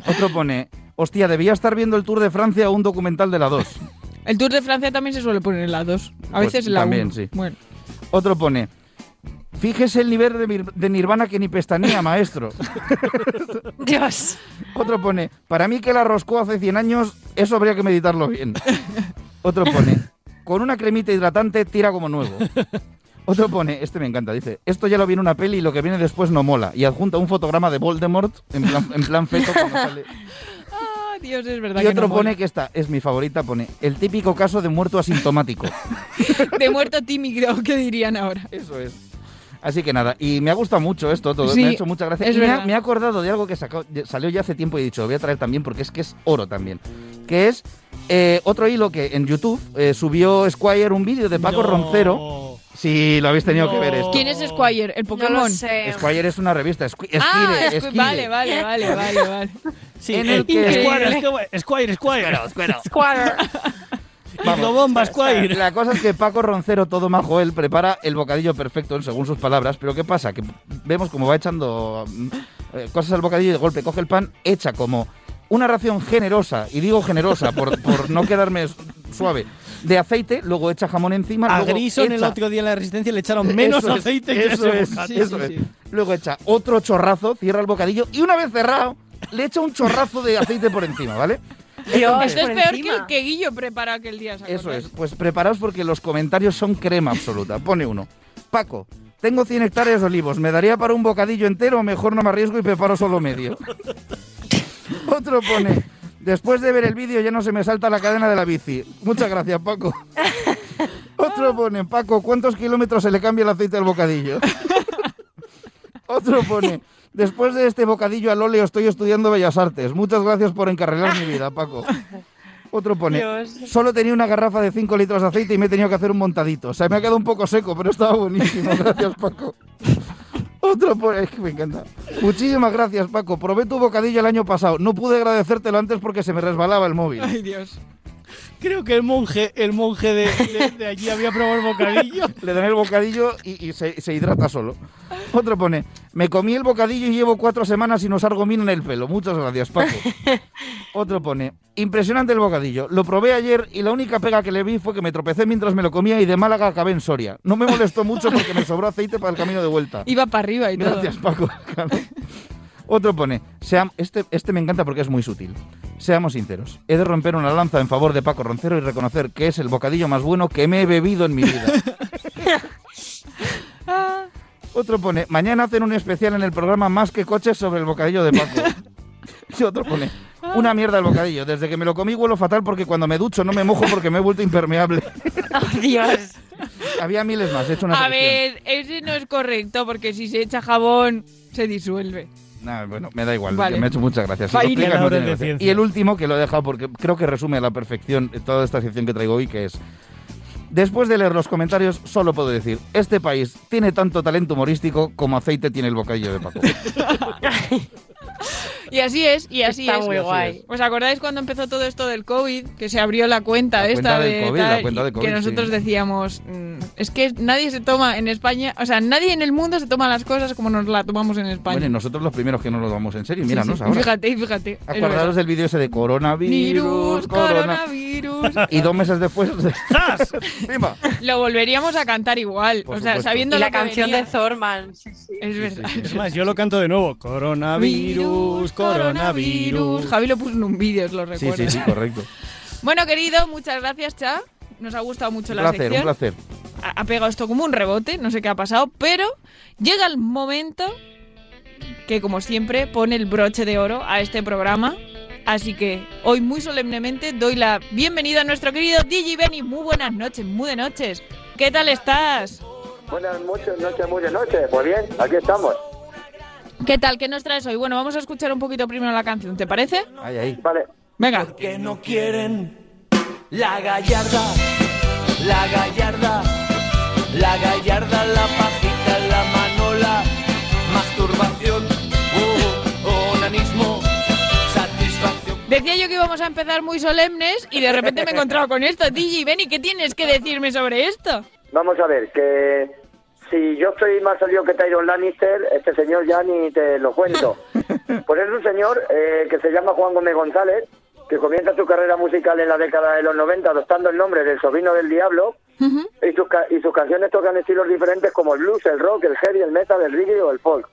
Otro pone, hostia, debía estar viendo el Tour de Francia o un documental de la 2. El Tour de Francia también se suele poner en la 2. A Pues veces en la también, 1. sí. Bueno. Otro pone, fíjese el nivel de, Nirvana que ni pestanía, maestro. Dios. Otro pone, para mí que la roscó hace 100 años, eso habría que meditarlo bien. Otro pone, con una cremita hidratante tira como nuevo. Otro pone, este me encanta, dice, esto ya lo viene una peli y lo que viene después no mola. Y adjunta un fotograma de Voldemort en plan, en plan feto cuando sale. Ah, Dios, es verdad Y que otro no pone mola. que esta es mi favorita, pone el típico caso de muerto asintomático. De muerto tímido, ¿qué dirían ahora? Eso es. Así que nada, y me ha gustado mucho esto, todo, Sí, me ha hecho mucha gracia. es y me me he acordado de algo que sacó- salió ya hace tiempo y he dicho, lo voy a traer también porque es que es oro también. Que es eh, otro hilo que en YouTube eh, subió Squire un vídeo de Paco No. Roncero. Sí, lo habéis tenido que ver esto. ¿Quién es Squire? ¿El No Pokémon? lo sé. Squire es una revista, Ah, Esquire, vale, vale, vale, vale, vale. Sí, En el que- Squire, Squire, Squire, Squire. Squatter. Hilo bomba, Squire. La cosa es que Paco Roncero, todo majo, él prepara el bocadillo perfecto, según sus palabras, pero ¿qué pasa? Que vemos como va echando mm, eh, cosas al bocadillo y de golpe coge el pan, echa como una ración generosa, y digo generosa por, por no quedarme su- suave, de aceite, luego echa jamón encima. A luego Grison el echa- otro día en la Resistencia le echaron menos Eso es, aceite que eso es, bocadillo. eso es. Luego echa otro chorrazo, cierra el bocadillo y una vez cerrado, le echa un chorrazo de aceite por encima, ¿vale? Esto es peor que el que Guillo prepara aquel día. ¿os Eso es, pues preparaos porque los comentarios son crema absoluta. Pone uno. Paco, tengo 100 hectáreas de olivos, ¿me daría para un bocadillo entero o mejor no me arriesgo y preparo solo medio? Otro pone, después de ver el vídeo ya no se me salta la cadena de la bici. Muchas gracias, Paco. Otro pone, Paco, ¿cuántos kilómetros se le cambia el aceite al bocadillo? Otro pone, después de este bocadillo al óleo estoy estudiando Bellas Artes. Muchas gracias por encarrilar mi vida, Paco. Otro pone, Dios. solo tenía una garrafa de 5 litros de aceite y me he tenido que hacer un montadito. O sea, me ha quedado un poco seco, pero estaba buenísimo. Gracias, Paco. Otro pone, es que me encanta. Muchísimas gracias, Paco. Probé tu bocadillo el año pasado. No pude agradecértelo antes porque se me resbalaba el móvil. Ay, Dios. Creo que el monje, el monje de, de- de allí había probado el bocadillo. Le dan el bocadillo y, y se, se hidrata solo. Otro pone, me comí el bocadillo y llevo cuatro semanas sin usar gomina en el pelo. Muchas gracias, Paco. Otro pone, impresionante el bocadillo. Lo probé ayer y la única pega que le vi fue que me tropecé mientras me lo comía y de Málaga acabé en Soria. No me molestó mucho porque me sobró aceite para el camino de vuelta. Iba para arriba y todo. Gracias, Paco. Otro pone, seam- este, este me encanta porque es muy sutil. Seamos sinceros, he de romper una lanza en favor de Paco Roncero y reconocer que es el bocadillo más bueno que me he bebido en mi vida. Otro pone, mañana hacen un especial en el programa Más que coches sobre el bocadillo de Paco. Y otro pone, una mierda el bocadillo. Desde que me lo comí huelo fatal porque cuando me ducho no me mojo porque me he vuelto impermeable. Dios. Había miles más, he hecho una A selección. ver, ese no es correcto porque si se echa jabón se disuelve. Nah, bueno, me da igual, Vale. que me ha hecho muchas gracias. Si explicas, no gracia. ciencia. Y el último, que lo he dejado porque creo que resume a la perfección toda esta sección que traigo hoy, que es... Después de leer los comentarios, solo puedo decir, este país tiene tanto talento humorístico como aceite tiene el bocadillo de Paco. Y así es, y así Está es. muy así guay. es. ¿Os acordáis cuando empezó todo esto del COVID? Que se abrió la cuenta La esta cuenta del de COVID, la tal, cuenta de y COVID, que nosotros sí. decíamos, mm, es que nadie se toma en España, o sea, nadie en el mundo se toma las cosas como nos la tomamos en España. Bueno, y nosotros los primeros que no lo vamos en serio, Sí, míranos sí. ahora. Fíjate, fíjate. Acordaros del vídeo ese de coronavirus, Virus, corona... coronavirus. Y dos meses después... ¡Encima! Lo volveríamos a cantar igual. Por o sea, supuesto. sabiendo Y la canción venía. de Thorman. Sí, sí. Es verdad. Es más, yo lo canto de nuevo. Coronavirus, coronavirus. Javi lo puso en un vídeo, os lo Sí, recuerdo. sí, sí, correcto. Bueno, querido, muchas gracias, Cha. Nos ha gustado mucho Un la placer, sección. un placer. Ha ha pegado esto como un rebote, no sé qué ha pasado, pero llega el momento que, como siempre, pone el broche de oro a este programa. Así que hoy muy solemnemente doy la bienvenida a nuestro querido DJ Benny. Muy buenas noches, muy de noches. ¿Qué tal estás? Buenas muchas noches, muy de noche. Pues bien, aquí estamos. ¿Qué tal? ¿Qué nos traes hoy? Bueno, vamos a escuchar un poquito primero la canción, ¿te parece? Ahí, ahí. Vale. Venga. que no quieren la gallarda, la gallarda, la gallarda, la pajita, la manola, masturbación, uh, onanismo, satisfacción. Decía yo que íbamos a empezar muy solemnes y de repente me he encontrado con esto. DJ Benny, ¿qué tienes que decirme sobre esto? Vamos a ver, que si yo estoy más salido que Tyron Lannister, este señor ya ni te lo cuento. Pues es un señor eh, que se llama Juan Gómez González, que comienza su carrera musical en la década de los 90 adoptando el nombre del sobrino del diablo y sus, ca- y sus canciones tocan estilos diferentes como el blues, el rock, el heavy, el metal, el reggae o el folk.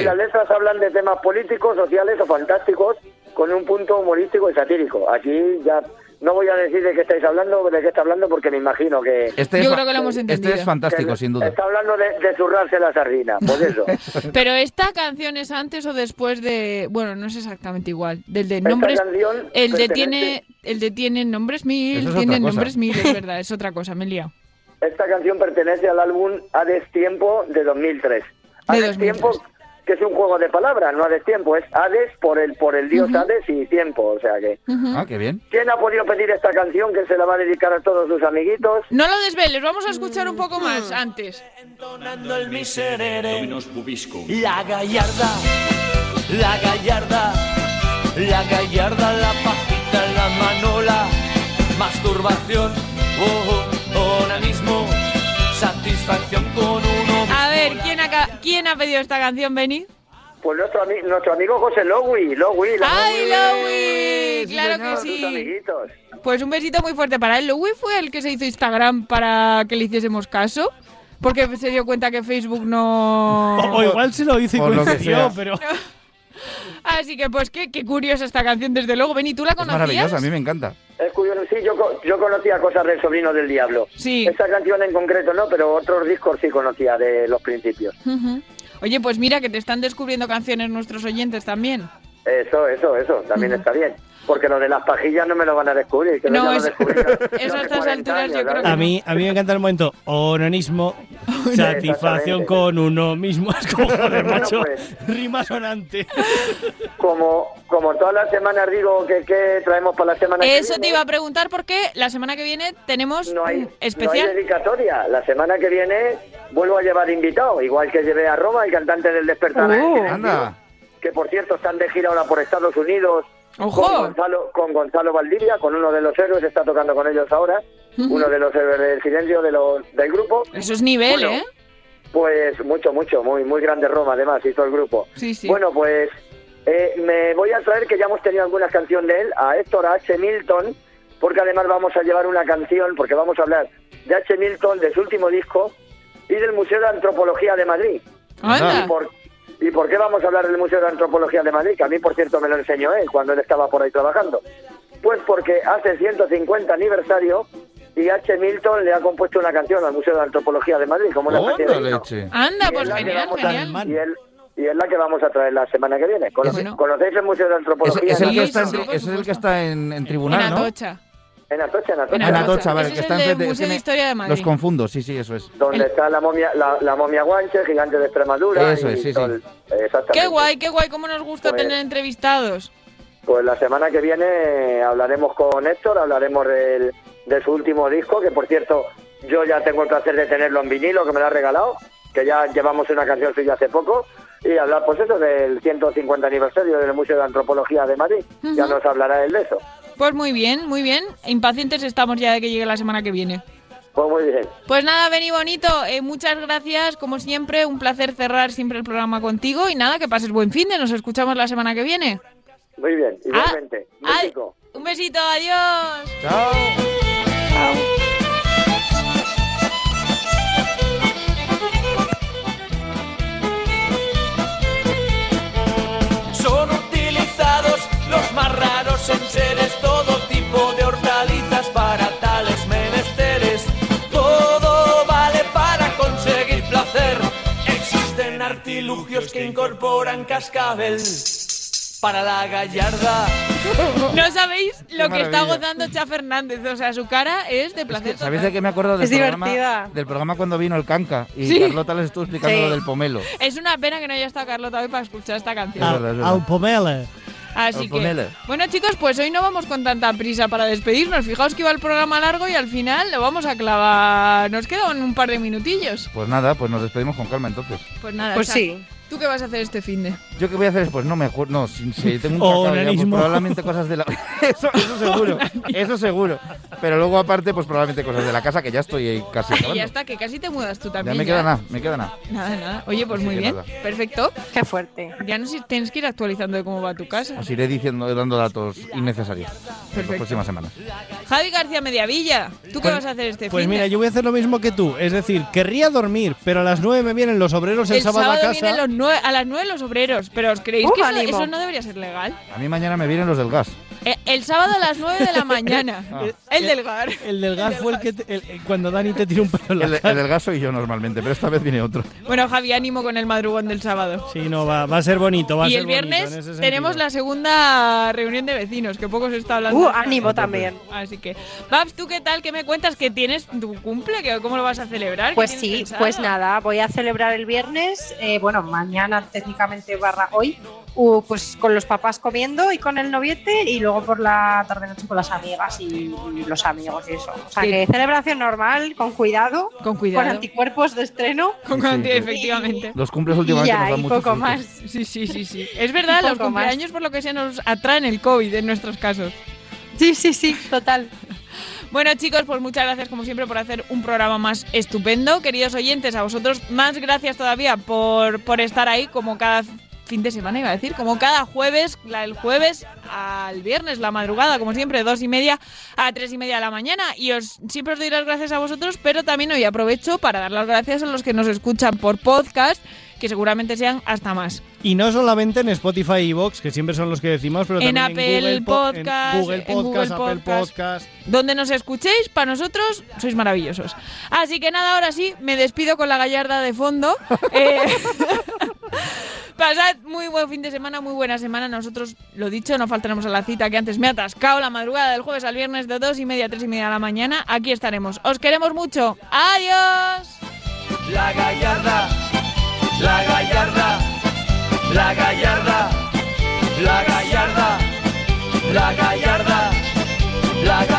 Y las letras hablan de temas políticos, sociales o fantásticos con un punto humorístico y satírico. Aquí ya no voy a decir de qué estáis hablando, de qué está hablando, porque me imagino que... Este Yo es, creo que lo hemos Este entendido. es fantástico, que sin duda. Está hablando de, de zurrarse la sardina, pues eso. Pero esta canción es antes o después de. Bueno, no es exactamente igual. Del de Esta nombres. canción El de tiene. El de tiene nombres mil. es Tiene nombres mil, es verdad, es otra cosa, me he liado. Esta canción pertenece al álbum A Destiempo de 2003. A De Destiempo, 2003. Que es un juego de palabras, no a Destiempo, es Hades por el por el dios Hades y tiempo, o sea que... Ah, qué bien. ¿Quién ha podido pedir esta canción que se la va a dedicar a todos sus amiguitos? No lo desveles, vamos a escuchar un poco más antes. Entonando el miserere, la gallarda, la gallarda, la gallarda, la pajita, la manola, masturbación, oh, oh, onanismo, satisfacción con uno. A ver, ¿quién ha, ca- ¿quién ha pedido esta canción, Benny? Pues nuestro, ami- nuestro amigo José Lowy, Lowy, ¡Ay, Lowy. Lowy! ¡Claro señor. que sí! Pues un besito muy fuerte para él. ¿Louis fue el que se hizo Instagram para que le hiciésemos caso? Porque se dio cuenta que Facebook no... O, o igual se lo hizo y coincidió, pero... Así que pues qué, qué curiosa esta canción, desde luego. Beni, ¿tú la Es conocías? maravillosa, a mí me encanta. Es curioso, sí, yo, yo conocía cosas del Sobrino del Diablo. Sí. Esta canción en concreto no, pero otros discos sí conocía de los principios. Ujú. Oye, pues mira que te están descubriendo canciones nuestros oyentes también. Eso, eso, eso, también está bien. Porque lo de las pajillas no me lo van a descubrir. Que No, ya lo es- descubrirán Eso a estas 40 alturas yo creo que A mí, a mí me encanta el momento onanismo, satisfacción con uno mismo. Es como, joder, Bueno, macho, pues. rima sonante. Como, como todas las semanas digo que, que traemos para la semana que Eso viene, te iba a preguntar porque la semana que viene tenemos no hay, un no hay especial. dedicatoria. La semana que viene vuelvo a llevar invitado, igual que llevé a Roma, el cantante del Despertar. Oh. que- Anda. Que por cierto están de gira ahora por Estados Unidos. ¡Ojo! Con Gonzalo, con Gonzalo Valdivia, con uno de los héroes, está tocando con ellos ahora. Uno de los héroes del silencio de los, del grupo. Eso es nivel, Bueno, ¿eh? Pues mucho, mucho, muy, muy grande Roma además, hizo el grupo. Sí, sí. Bueno, pues eh, me voy a traer que ya hemos tenido algunas canciones de él, a Héctor H. Milton, porque además vamos a llevar una canción, porque vamos a hablar de H. Milton, de su último disco y del Museo de Antropología de Madrid. Anda. ¿Y por, ¿Y por qué vamos a hablar del Museo de Antropología de Madrid? Que a mí, por cierto, me lo enseñó él cuando él estaba por ahí trabajando. Pues porque hace 150 aniversario y H. Milton le ha compuesto una canción al Museo de Antropología de Madrid, como una especie de ¡Onda himno. leche! Anda, Y pues es genial, vamos a- genial. Y, él- y es la que vamos a traer la semana que viene. ¿Cono- Bueno. ¿Conocéis el Museo de Es, Antropología? es el en que está en, es el que está en, en En tribunal, ¿no? En Atocha, en Atocha. En en Atocha. Vale, que es está enfrente. es Museo de Historia de Madrid. Los confundo, sí, sí, eso es. Donde está la momia, la, la momia guanche, gigante de Extremadura. Eso y es, sí, sí. el- exactamente. Qué guay, qué guay, cómo nos gusta Pues- tener entrevistados. Pues la semana que viene hablaremos con Héctor, hablaremos del, de su último disco, que por cierto yo ya tengo el placer de tenerlo en vinilo, que me lo ha regalado, que ya llevamos una canción suya hace poco, y hablar pues eso del 150 aniversario del Museo de Antropología de Madrid. Ya nos hablará él de eso. Pues muy bien, muy bien. Impacientes estamos ya de que llegue la semana que viene. Pues muy bien. Pues nada, Beni Bonito, eh, muchas gracias, como siempre, un placer cerrar siempre el programa contigo y nada, que pases buen fin de, nos escuchamos la semana que viene. Muy bien, igualmente. Ah, México. Un besito, adiós. Chao. Son utilizados los más raros enseres, todo que incorporan cascabel para la gallarda. No sabéis lo que está gozando Cha Fernández, o sea, su cara es de placer. ¿Sabéis total. de qué me acuerdo del Es programa? divertida. Del programa cuando vino el Canca y Sí. Carlota les estuvo explicando Sí. lo del pomelo. Es una pena que no haya estado Carlota hoy para escuchar esta canción. Es es verdad. Al pomele. Así Al que, pomelo. bueno chicos, pues hoy no vamos con tanta prisa para despedirnos. Fijaos que iba el programa largo y al final lo vamos a clavar. Nos quedan un par de minutillos. Pues nada, pues nos despedimos con calma entonces. Pues nada, Pues sí. ¿Tú qué vas a hacer este fin de? ¿Yo qué voy a hacer? Pues no me acuerdo. No, si, si tengo un O cacao ya, pues probablemente cosas de la. eso, eso seguro. Eso seguro. Pero luego, aparte, pues probablemente cosas de la casa que ya estoy ahí casi Y acabando. ya está, que casi te mudas tú Ya también. me queda nada, me queda nada. Nada, nada. Oye, pues muy bien. nada. Perfecto. Qué fuerte. Ya no sé, tienes que ir actualizando de cómo va tu casa. Os iré diciendo, dando datos innecesarios en las próximas semanas. Javi García Mediavilla, ¿tú qué Pues- vas a hacer este Pues fin mira, yo voy a hacer lo mismo que tú. Es decir, querría dormir, pero a las 9 me vienen los obreros el, El sábado, a casa. A las 9 los obreros, pero ¿os creéis ¡Uh, que eso, ánimo! eso no debería ser legal? A mí mañana me vienen los del gas. Eh, El, sábado a las 9 de la mañana. Ah. El del GAR. El del gas fue el que te- el- el- cuando Dani te tira un pelo en la El, cara. el del gas soy yo normalmente, pero esta vez viene otro. Bueno, Javi, ánimo con el madrugón del sábado. Sí, no, va, va a ser bonito. Va a Y ser el viernes tenemos la segunda reunión de vecinos, que poco se está hablando. Uh, ánimo también. Así que, Babs, ¿tú qué tal? ¿Qué me cuentas? ¿Que tienes tu cumple? ¿Que ¿Cómo lo vas a celebrar? ¿Qué Pues sí, pensado? pues nada, voy a celebrar el viernes, eh, bueno, mañana técnicamente barra hoy, uh, pues con los papás comiendo y con el noviete y luego por la tarde noche con las amigas y, y los amigos y eso. O sea Sí. que celebración normal, con cuidado, Con cuidado. con anticuerpos de estreno. Con Sí, efectivamente. Los cumples Y últimamente ya, nos dan y muchos poco más. Sí, sí, sí, sí. Es verdad, los más. cumpleaños por lo que se nos atraen el COVID en nuestros casos. Sí, sí, sí, total. Bueno chicos, pues muchas gracias como siempre por hacer un programa más estupendo. Queridos oyentes, a vosotros más gracias todavía por, por estar ahí como cada fin de semana, iba a decir, como cada jueves, la, el jueves al viernes, la madrugada, como siempre, dos y media a tres y media de la mañana. Y os siempre os doy las gracias a vosotros, pero también hoy aprovecho para dar las gracias a los que nos escuchan por podcast, que seguramente sean hasta más. Y no solamente en Spotify y Vox, que siempre son los que decimos, pero En también Apple en Google, Po- en Podcast, Google en Podcast, Google Apple Podcast. Podcast. Donde nos escuchéis, para nosotros sois maravillosos. Así que nada, ahora sí, me despido con la gallarda de fondo. Eh, Pasad muy buen fin de semana, muy buena semana. Nosotros, lo dicho, no faltaremos a la cita que antes me ha atascado la madrugada del jueves al viernes de dos y media a tres y media de la mañana. Aquí estaremos. Os queremos mucho. ¡Adiós! La gallarda, la gallarda, la gallarda, la gallarda, la gallarda, la gallarda.